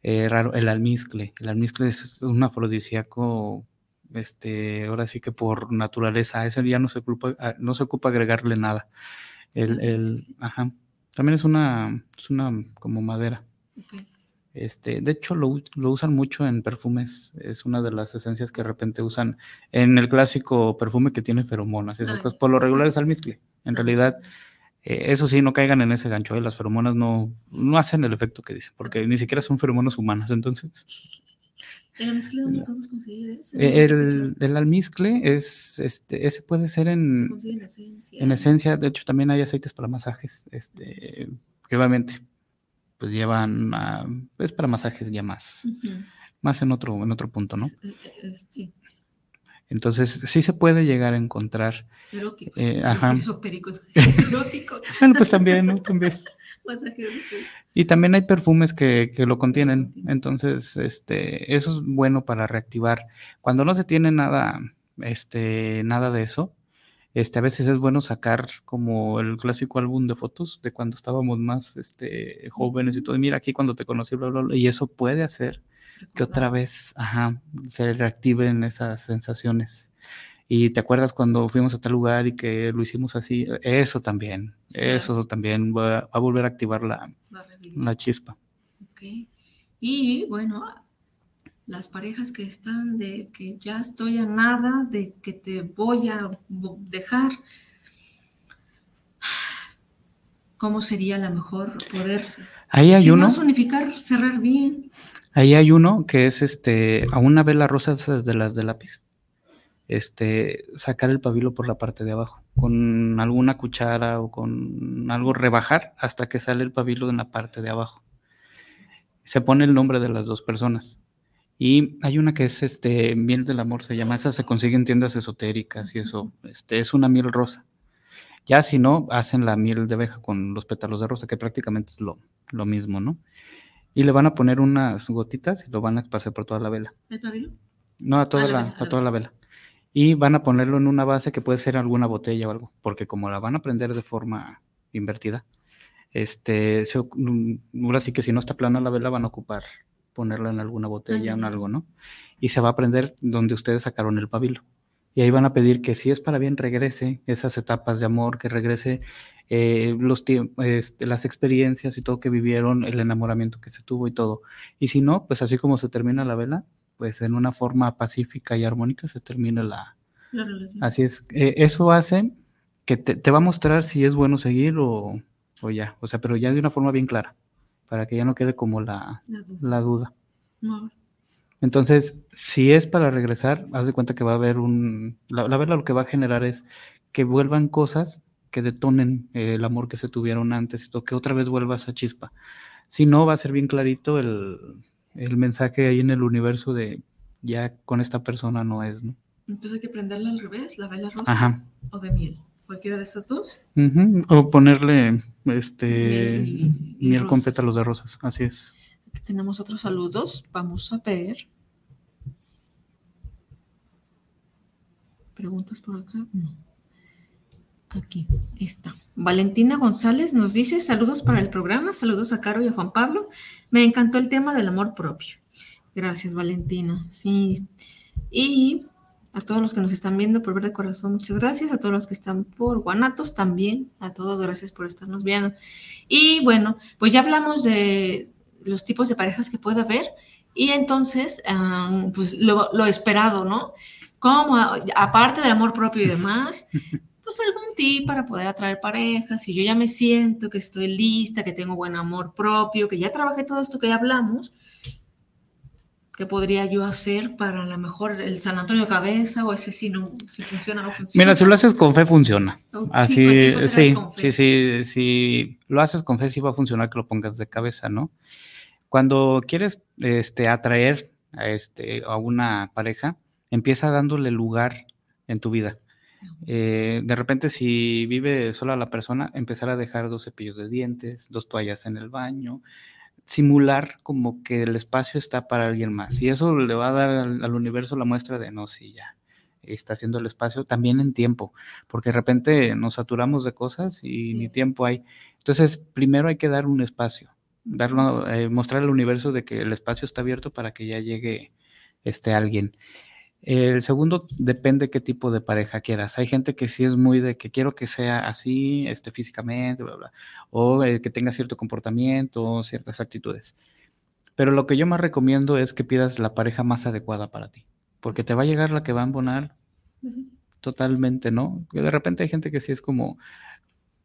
eh, raro, el almizcle. El almizcle es un afrodisíaco, este, ahora sí que por naturaleza, a eso ya no se ocupa, ah, no se ocupa agregarle nada. El, el, ajá, También es una, es una como madera. Este, de hecho, lo, usan mucho en perfumes. Es una de las esencias que de repente usan en el clásico perfume que tiene feromonas. Esas cosas. Por lo regular es almizcle. En realidad, eh, eso sí, no caigan en ese gancho. ¿eh? Las feromonas no, no hacen el efecto que dicen, porque ni siquiera son feromonas humanas. Entonces. (laughs) ¿El almizcle dónde podemos conseguir eso? El, el, almizcle es, este, ese puede ser en, en esencia. En esencia, de hecho también hay aceites para masajes, este, obviamente pues llevan, a, es para masajes ya más, más en otro, en otro punto, ¿no? Eh, eh, sí. Entonces, sí se puede llegar a encontrar. Eróticos. Eh, ajá. Esotéricos. (laughs) Eróticos. bueno, pues también, ¿no? También. (laughs) y también hay perfumes que, que, lo contienen. Entonces, este, eso es bueno para reactivar. Cuando no se tiene nada, este, nada de eso, este, a veces es bueno sacar como el clásico álbum de fotos de cuando estábamos más este, jóvenes y todo. mira, aquí cuando te conocí, bla, bla, bla. Y eso puede hacer que otra vez, ajá, se reactiven esas sensaciones. Y te acuerdas cuando fuimos a tal lugar y que lo hicimos así, eso también, eso también va, a volver a activar la, la chispa. Okay. Y bueno, las parejas que están de que ya estoy a nada, de que te voy a dejar, ¿cómo sería la mejor poder Ahí hay uno. unificar, cerrar bien. Ahí hay uno que es este, a una vela rosa de las de lápiz. Este, sacar el pabilo por la parte de abajo, con alguna cuchara o con algo rebajar hasta que sale el pabilo en la parte de abajo. Se pone el nombre de las dos personas. Y hay una que es este miel del amor, se llama, esa se consigue en tiendas esotéricas y eso, este, es una miel rosa. Ya si no, hacen la miel de abeja con los pétalos de rosa, que prácticamente es lo, lo mismo, ¿no? Y le van a poner unas gotitas y lo van a esparcer por toda la vela. No, a toda, ah, la, a toda la vela. Y van a ponerlo en una base que puede ser alguna botella o algo, porque como la van a prender de forma invertida, este, mm, ahora sí que si no está plana la vela van a ocupar ponerla en alguna botella o en algo, ¿no? Y se va a prender donde ustedes sacaron el pabilo. Y ahí van a pedir que si es para bien regrese esas etapas de amor, que regrese eh, los este, las experiencias y todo que vivieron, el enamoramiento que se tuvo y todo. Y si no, pues así como se termina la vela, pues en una forma pacífica y armónica se termina la... Así es. Eh, eso hace que te, va a mostrar si es bueno seguir o, o, ya. O sea, pero ya de una forma bien clara, para que ya no quede como la, la duda. Entonces, si es para regresar, haz de cuenta que va a haber un... La, la vela lo que va a generar es que vuelvan cosas que detonen eh, el amor que se tuvieron antes y todo, que otra vez vuelva esa chispa. Si no, va a ser bien clarito el, el mensaje ahí en el universo de ya con esta persona no es, ¿no? Entonces hay que prenderla al revés, la vela rosa o de miel, cualquiera de esas dos. O ponerle este miel, con pétalos de rosas, así es. Aquí tenemos otros saludos, vamos a ver. ¿Preguntas por acá? No. Aquí está. Valentina González nos dice saludos para el programa, saludos a Caro y a Juan Pablo. Me encantó el tema del amor propio. Gracias, Valentina. Sí. Y a todos los que nos están viendo por ver de corazón, muchas gracias. A todos los que están por Guanatos también, a todos gracias por estarnos viendo. Y bueno, pues ya hablamos de los tipos de parejas que puede haber y entonces, pues lo, lo esperado, ¿no? Como aparte del amor propio y demás, (laughs) pues algún tip para poder atraer parejas. Si yo ya me siento que estoy lista, que tengo buen amor propio, que ya trabajé todo esto que ya hablamos, ¿qué podría yo hacer para a lo mejor el San Antonio Cabeza o ese si no, si funciona o no funciona? Mira, si lo haces con fe funciona. Así, sí, sí, sí, si lo haces con fe sí va a funcionar que lo pongas de cabeza, ¿no? Cuando quieres este, atraer a, este, a una pareja, empieza dándole lugar en tu vida. Eh, de repente, si vive sola la persona, empezar a dejar dos cepillos de dientes, dos toallas en el baño, simular como que el espacio está para alguien más. Y eso le va a dar al, universo la muestra de no, si ya está haciendo el espacio también en tiempo, porque de repente nos saturamos de cosas y ni tiempo hay. Entonces, primero hay que dar un espacio, darlo, eh, mostrar al universo de que el espacio está abierto para que ya llegue este alguien. El segundo depende qué tipo de pareja quieras. Hay gente que sí es muy de que quiero que sea así, este, físicamente, bla, bla, o eh, que tenga cierto comportamiento, ciertas actitudes. Pero lo que yo más recomiendo es que pidas la pareja más adecuada para ti, porque te va a llegar la que va a embonar totalmente, ¿no? de repente hay gente que sí es como,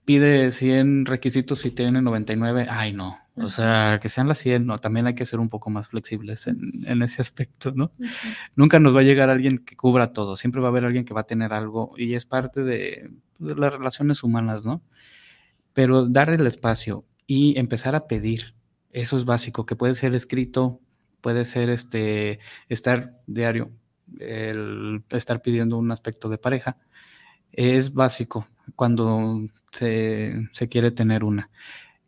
pide 100 requisitos y tiene 99, ay no, o sea, que sean las 100, no, también hay que ser un poco más flexibles en, ese aspecto, ¿no? Nunca nos va a llegar alguien que cubra todo, siempre va a haber alguien que va a tener algo y es parte de, las relaciones humanas, ¿no? Pero dar el espacio y empezar a pedir, eso es básico, que puede ser escrito, puede ser este, estar diario, el estar pidiendo un aspecto de pareja, es básico cuando se, quiere tener una.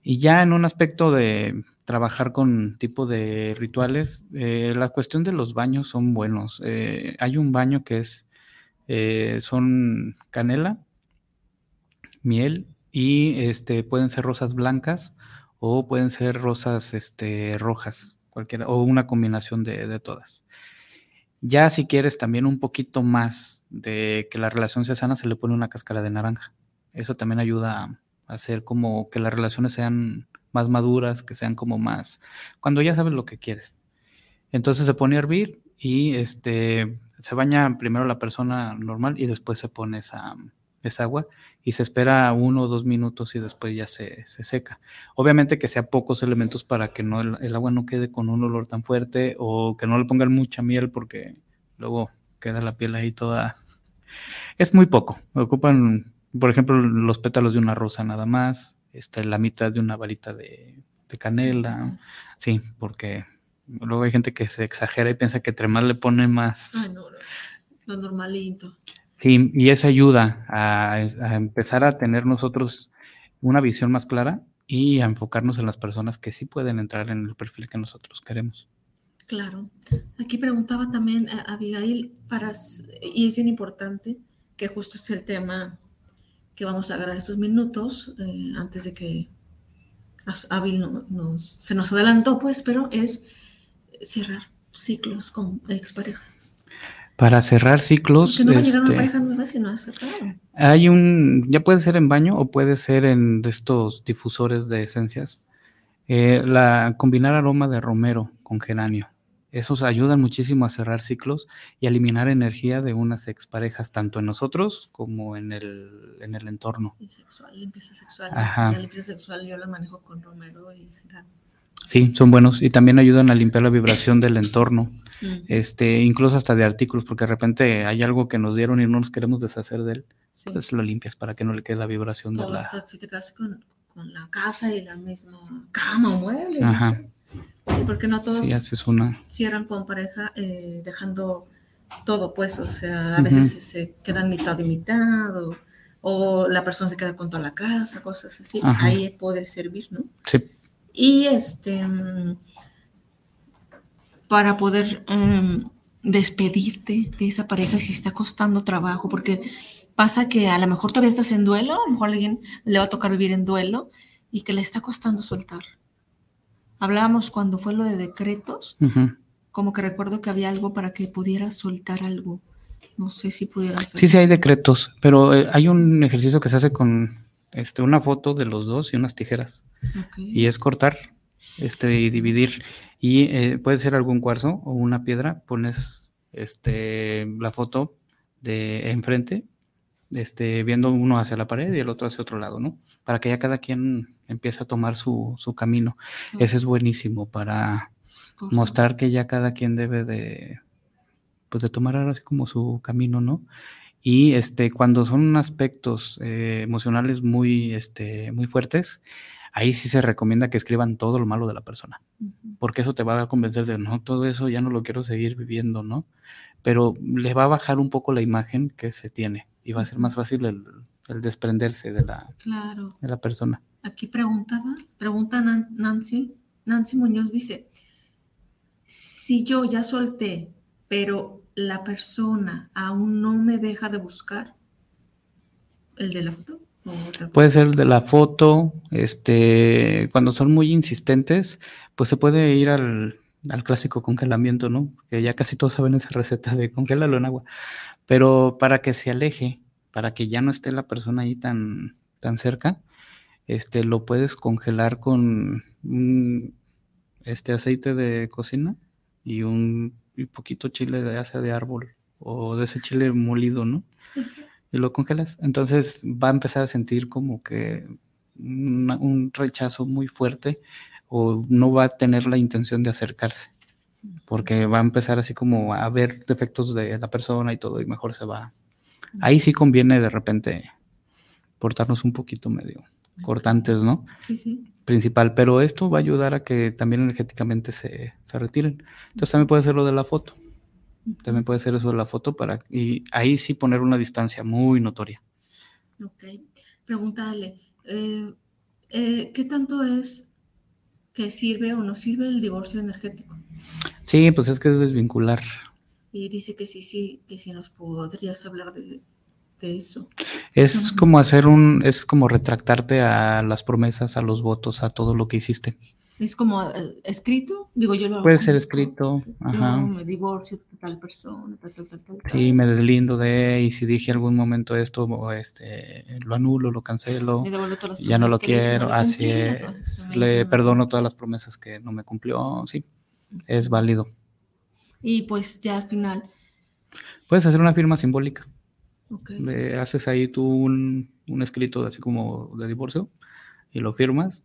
Y ya en un aspecto de trabajar con tipo de rituales, eh, la cuestión de los baños son buenos. Eh, hay un baño que es, eh, son canela, miel y este, pueden ser rosas blancas o pueden ser rosas este, rojas, cualquiera, o una combinación de, de todas. Ya si quieres también un poquito más de que la relación sea sana, se le pone una cáscara de naranja. Eso también ayuda a hacer como que las relaciones sean más maduras, que sean como más, cuando ya sabes lo que quieres. Entonces se pone a hervir y este, se baña primero la persona normal y después se pone esa, esa agua y se espera uno o dos minutos y después ya se, seca. Obviamente que sea pocos elementos para que no, el, agua no quede con un olor tan fuerte o que no le pongan mucha miel porque luego queda la piel ahí toda... Es muy poco, ocupan por ejemplo, los pétalos de una rosa nada más, este, la mitad de una varita de, canela, sí, porque luego hay gente que se exagera y piensa que entre más le pone más... Ay, no, lo normalito. Sí, y eso ayuda a, empezar a tener nosotros una visión más clara y a enfocarnos en las personas que sí pueden entrar en el perfil que nosotros queremos. Claro. Aquí preguntaba también a Abigail, para, y es bien importante, que justo es el tema que vamos a agarrar estos minutos eh, antes de que Avil nos, se nos adelantó, pues, pero es cerrar ciclos con exparejas. Para cerrar ciclos. Que no va a llegar una este, pareja nueva si no has cerrado. Hay un, ya puede ser en baño o puede ser en de estos difusores de esencias. Eh, la combinar aroma de romero con geranio. Esos ayudan muchísimo a cerrar ciclos y a eliminar energía de unas exparejas, tanto en nosotros como en el, en el entorno. Y sexual, limpieza sexual. La limpieza sexual yo la manejo con romero y Sí, son buenos y también ayudan a limpiar la vibración del entorno, este, incluso hasta de artículos, porque de repente hay algo que nos dieron y no nos queremos deshacer de él, sí. entonces lo limpias para que no le quede la vibración de la... Hasta si te casas con, con, la casa y la misma cama o mueble. Ajá. Sí, porque no todos cierran con pareja eh, dejando todo, pues, o sea, a veces se quedan mitad y mitad, o, la persona se queda con toda la casa, cosas así. Ahí poder servir, ¿no? Sí. Y este, para poder em, despedirte de esa pareja si está costando trabajo, porque pasa que a lo mejor todavía estás en duelo, a lo mejor alguien le va a tocar vivir en duelo y que le está costando soltar. Hablábamos cuando fue lo de decretos, como que recuerdo que había algo para que pudiera soltar algo. No sé si pudiera Sí, sí hay decretos, pero eh, hay un ejercicio que se hace con este, una foto de los dos y unas tijeras. Y es cortar este, y dividir. Y eh, puede ser algún cuarzo o una piedra. Pones este, la foto de enfrente, este, viendo uno hacia la pared y el otro hacia otro lado, ¿no? Para que ya cada quien empieza a tomar su, su camino. Ese es buenísimo para mostrar que ya cada quien debe de, pues de tomar ahora así como su camino, ¿no? Y este, cuando son aspectos eh, emocionales muy, este, muy fuertes, ahí sí se recomienda que escriban todo lo malo de la persona, porque eso te va a convencer de, no, todo eso ya no lo quiero seguir viviendo, ¿no? Pero le va a bajar un poco la imagen que se tiene y va a ser más fácil el, el desprenderse de la, de la persona. Aquí preguntaba, pregunta Nancy, Nancy Muñoz dice, si yo ya solté, pero la persona aún no me deja de buscar, el de la foto. Puede ser el de la foto, este, cuando son muy insistentes, pues se puede ir al, al clásico congelamiento, ¿no? Que ya casi todos saben esa receta de congelarlo en agua. Pero para que se aleje, para que ya no esté la persona ahí tan, tan cerca, este, lo puedes congelar con este aceite de cocina y un poquito chile de hace de árbol o de ese chile molido, ¿no? Y lo congelas. Entonces va a empezar a sentir como que un rechazo muy fuerte o no va a tener la intención de acercarse, porque va a empezar así como a ver defectos de la persona y todo, y mejor se va. Ahí sí conviene de repente portarnos un poquito medio cortantes, ¿no? Sí, sí. Principal, pero esto va a ayudar a que también energéticamente se, se retiren. Entonces también puede ser lo de la foto. También puede ser eso de la foto para y ahí sí poner una distancia muy notoria. Ok. Pregúntale, eh, eh, ¿qué tanto es que sirve o no sirve el divorcio energético? Sí, pues es que es desvincular. Y dice que sí, sí, que si nos podrías hablar de, eso. Es como hacer un, es como retractarte a las promesas, a los votos, a todo lo que hiciste. Es como eh, escrito, digo yo lo Puede ser escrito, ajá. me divorcio de tal persona, tal, tal, tal, Sí, me deslindo de, y si dije algún momento esto, este, lo anulo, lo cancelo, ya no lo quiero, así es, le perdono todas las promesas que no me cumplió, sí, es válido. Y pues ya al final. Puedes hacer una firma simbólica. Le haces ahí tú un, un escrito así como de divorcio y lo firmas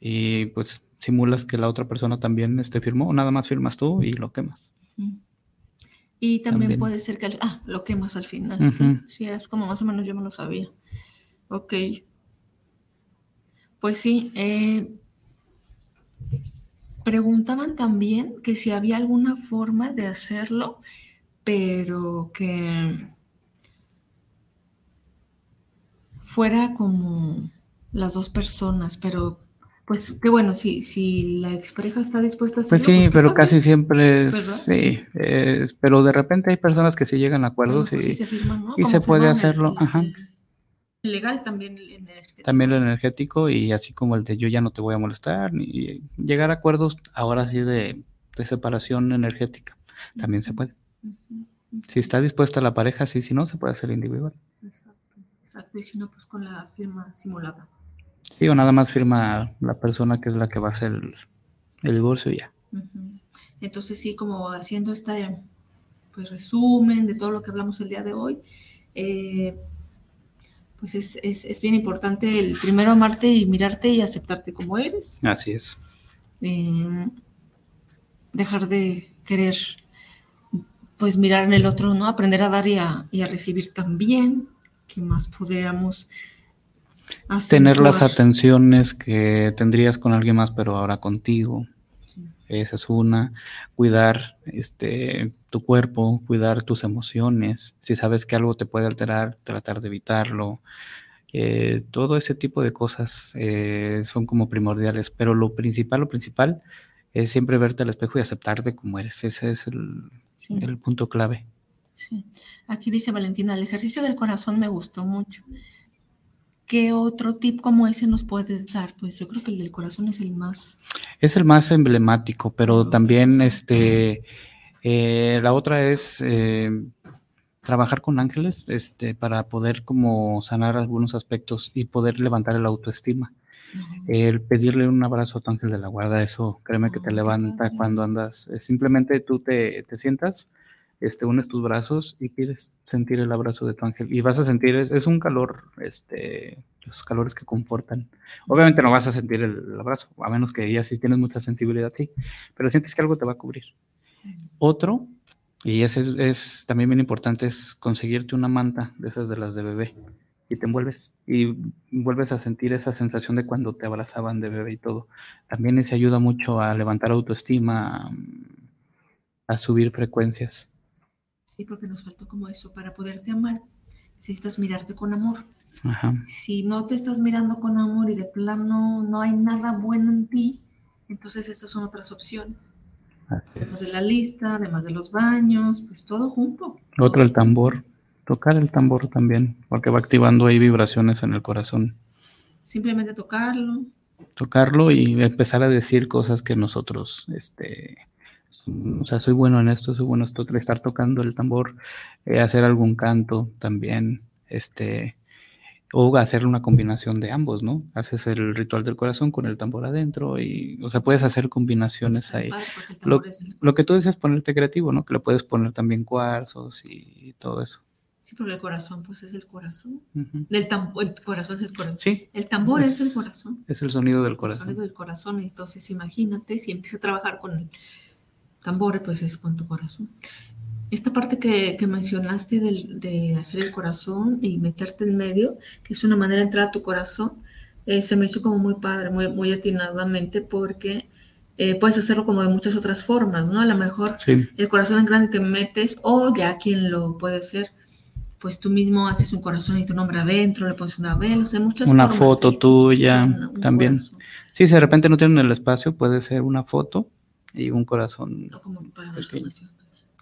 y pues simulas que la otra persona también este, firmó, nada más firmas tú y lo quemas. Y también, puede ser que ah, lo quemas al final. ¿sí? es como más o menos yo me lo sabía. Ok. Pues sí. Eh, preguntaban también que si había alguna forma de hacerlo, pero que fuera como las dos personas, pero pues qué bueno, si, si la expareja está dispuesta a hacerlo. Pues sí, pues pero casi siempre es, sí, pero de repente hay personas que sí llegan a acuerdos pues y, se, puede hacerlo. Ajá. Legal también el energético. También el energético y así como el de yo ya no te voy a molestar, ni llegar a acuerdos ahora sí de, separación energética, también se puede. Si está dispuesta la pareja, sí, si no, se puede hacer individual. Exacto, exacto, y si no, pues con la firma simulada. Sí, o nada más firma la persona que es la que va a hacer el, divorcio y ya. Entonces sí, como haciendo este pues, resumen de todo lo que hablamos el día de hoy, eh, pues es, bien importante el primero amarte y mirarte y aceptarte como eres. Así es. Eh, dejar de querer pues mirar en el otro, ¿no? Aprender a dar y a, y a recibir también. ¿Qué más podríamos Tener las atenciones que tendrías con alguien más, pero ahora contigo. Esa es una. Cuidar este, tu cuerpo, cuidar tus emociones. Si sabes que algo te puede alterar, tratar de evitarlo. Eh, todo ese tipo de cosas eh, son como primordiales. Pero lo principal, lo principal es siempre verte al espejo y aceptarte como eres. Ese es el, el punto clave. Sí. Aquí dice Valentina, el ejercicio del corazón me gustó mucho. ¿Qué otro tip como ese nos puedes dar? Pues yo creo que el del corazón es el más... Es el más emblemático, pero también este, eh, la otra es eh, trabajar con ángeles este, para poder como sanar algunos aspectos y poder levantar el autoestima. El pedirle un abrazo a tu ángel de la guarda, eso créeme que te levanta cuando andas. Simplemente tú te, te sientas este, unes tus brazos y pides sentir el abrazo de tu ángel. Y vas a sentir, es, un calor, este, los calores que confortan. Obviamente no vas a sentir el, abrazo, a menos que ya si tienes mucha sensibilidad, sí, pero sientes que algo te va a cubrir. Otro, y ese es, también bien importante, es conseguirte una manta de esas de las de bebé y te envuelves y vuelves a sentir esa sensación de cuando te abrazaban de bebé y todo. También se ayuda mucho a levantar autoestima, a subir frecuencias. Sí, porque nos faltó como eso. Para poderte amar, necesitas mirarte con amor. Si no te estás mirando con amor y de plano no hay nada bueno en ti, entonces estas son otras opciones. Además de la lista, además de los baños, pues todo junto. Otro, el tambor. Tocar el tambor también, porque va activando ahí vibraciones en el corazón. Simplemente tocarlo. Tocarlo y empezar a decir cosas que nosotros este, o sea, soy bueno en esto, soy bueno en esto, estar tocando el tambor, eh, hacer algún canto también, este, o hacer una combinación de ambos, ¿no? Haces el ritual del corazón con el tambor adentro y, o sea, puedes hacer combinaciones ahí. Lo, lo, que tú decías, ponerte creativo, ¿no? Que le puedes poner también cuarzos y todo eso. Sí, porque el corazón, pues es el corazón. el corazón es el corazón. Sí. El tambor es, el corazón. Es el sonido del corazón. El sonido del corazón. Entonces, imagínate, si empieza a trabajar con el tambor, pues es con tu corazón. Esta parte que, mencionaste de hacer el corazón y meterte en medio, que es una manera de entrar a tu corazón, eh, se me hizo como muy padre, muy, muy atinadamente, porque eh, puedes hacerlo como de muchas otras formas, ¿no? A lo mejor el corazón en grande te metes, o ya quien lo puede hacer pues tú mismo haces un corazón y tu nombre adentro, le pones una vela, o sea, muchas Una foto tuya también. Sí, si de repente no tienen el espacio, puede ser una foto y un corazón. como para dar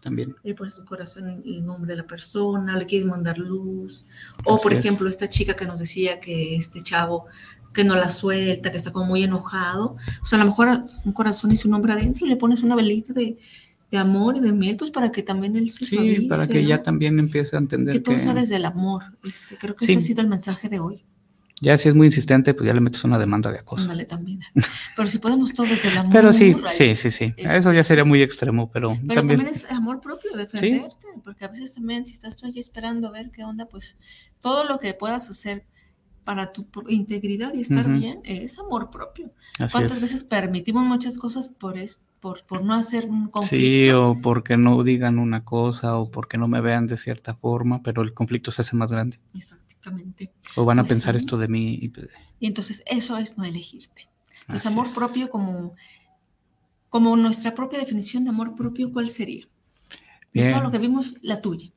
También. Le pones tu corazón y el nombre de la persona, le quieres mandar luz. O, por ejemplo, esta chica que nos decía que este chavo que no la suelta, que está como muy enojado. O sea, a lo mejor un corazón y su nombre adentro y le pones una velita de de amor y de miel, pues para que también él se Sí, para que ya también empiece a entender que... todo sea desde el amor, este, creo que ese ha sido el mensaje de hoy. Ya si es muy insistente, pues ya le metes una demanda de acoso. Ándale también. Pero si podemos todo desde el amor. Pero sí, sí, sí, sí. Eso ya sería muy extremo, pero... Pero también, es amor propio, defenderte, porque a veces también si estás tú allí esperando a ver qué onda, pues todo lo que puedas hacer para tu integridad y estar bien es amor propio. ¿Cuántas veces permitimos muchas cosas por, por, por no hacer un conflicto? Sí, o porque no digan una cosa o porque no me vean de cierta forma, pero el conflicto se hace más grande. O van a pues pensar esto de mí. Y... Y entonces eso es no elegirte. Entonces amor propio como, como nuestra propia definición de amor propio, ¿cuál sería? Bien. todo lo que vimos, la tuya.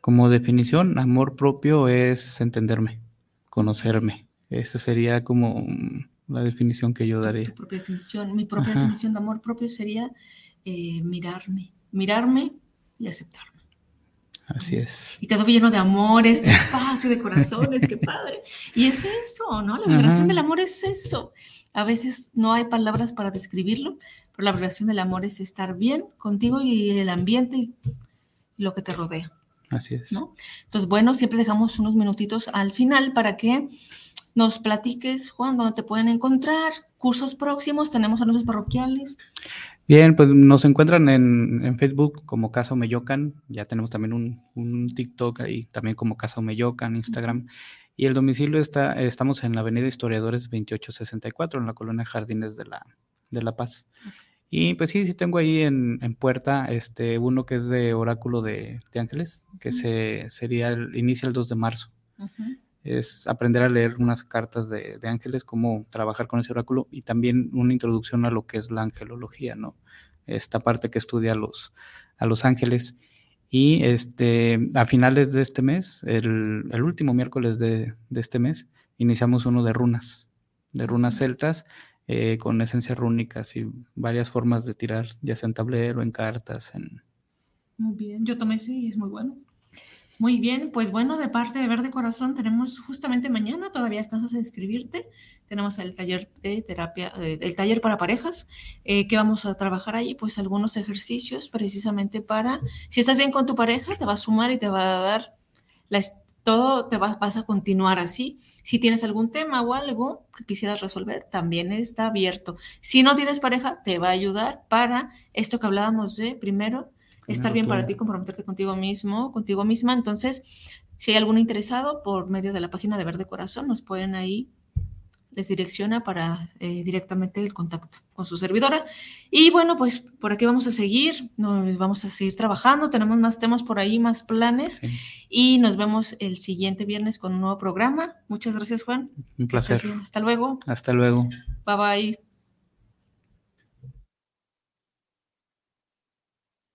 Como definición, amor propio es entenderme conocerme. Esa sería como la definición que yo daría. propia definición. Mi propia definición de amor propio sería eh, mirarme, mirarme y aceptarme. Así es. Y todo lleno de amor, este espacio de corazones, qué padre. Y es eso, ¿no? La vibración del amor es eso. A veces no hay palabras para describirlo, pero la vibración del amor es estar bien contigo y el ambiente y lo que te rodea. Así es. ¿no? Entonces, bueno, siempre dejamos unos minutitos al final para que nos platiques, Juan, dónde te pueden encontrar, cursos próximos, tenemos anuncios parroquiales. Bien, pues nos encuentran en, Facebook como Casa Omeyocan, ya tenemos también un, TikTok ahí también como Casa Omeyocan, Instagram, y el domicilio está, estamos en la Avenida Historiadores 2864, en la colonia Jardines de la, de la Paz. Y pues sí, sí tengo ahí en, puerta este uno que es de Oráculo de, Ángeles, que se, sería el, inicia el 2 de marzo. Es aprender a leer unas cartas de, ángeles, cómo trabajar con ese oráculo y también una introducción a lo que es la angelología, ¿no? Esta parte que estudia a los, a los ángeles. Y este, a finales de este mes, el, último miércoles de, de, este mes, iniciamos uno de runas, de runas celtas, eh, con esencias rúnicas y varias formas de tirar, ya sea en tablero, en cartas, en... Muy bien, yo tomé sí, es muy bueno. Muy bien, pues bueno, de parte de Verde Corazón tenemos justamente mañana, todavía alcanzas a inscribirte, tenemos el taller de terapia, eh, el taller para parejas, eh, que vamos a trabajar ahí, pues algunos ejercicios precisamente para, si estás bien con tu pareja, te va a sumar y te va a dar la, todo te vas, vas a continuar así. Si tienes algún tema o algo que quisieras resolver, también está abierto. Si no tienes pareja, te va a ayudar para esto que hablábamos de primero, estar bien para ti, comprometerte contigo mismo, contigo misma. Entonces, si hay algún interesado por medio de la página de Verde Corazón, nos pueden ahí les direcciona para eh, directamente el contacto con su servidora. Y bueno, pues por aquí vamos a seguir, nos vamos a seguir trabajando, tenemos más temas por ahí, más planes y nos vemos el siguiente viernes con un nuevo programa. Muchas gracias, Juan. Un placer. Hasta luego. Hasta luego. Bye bye.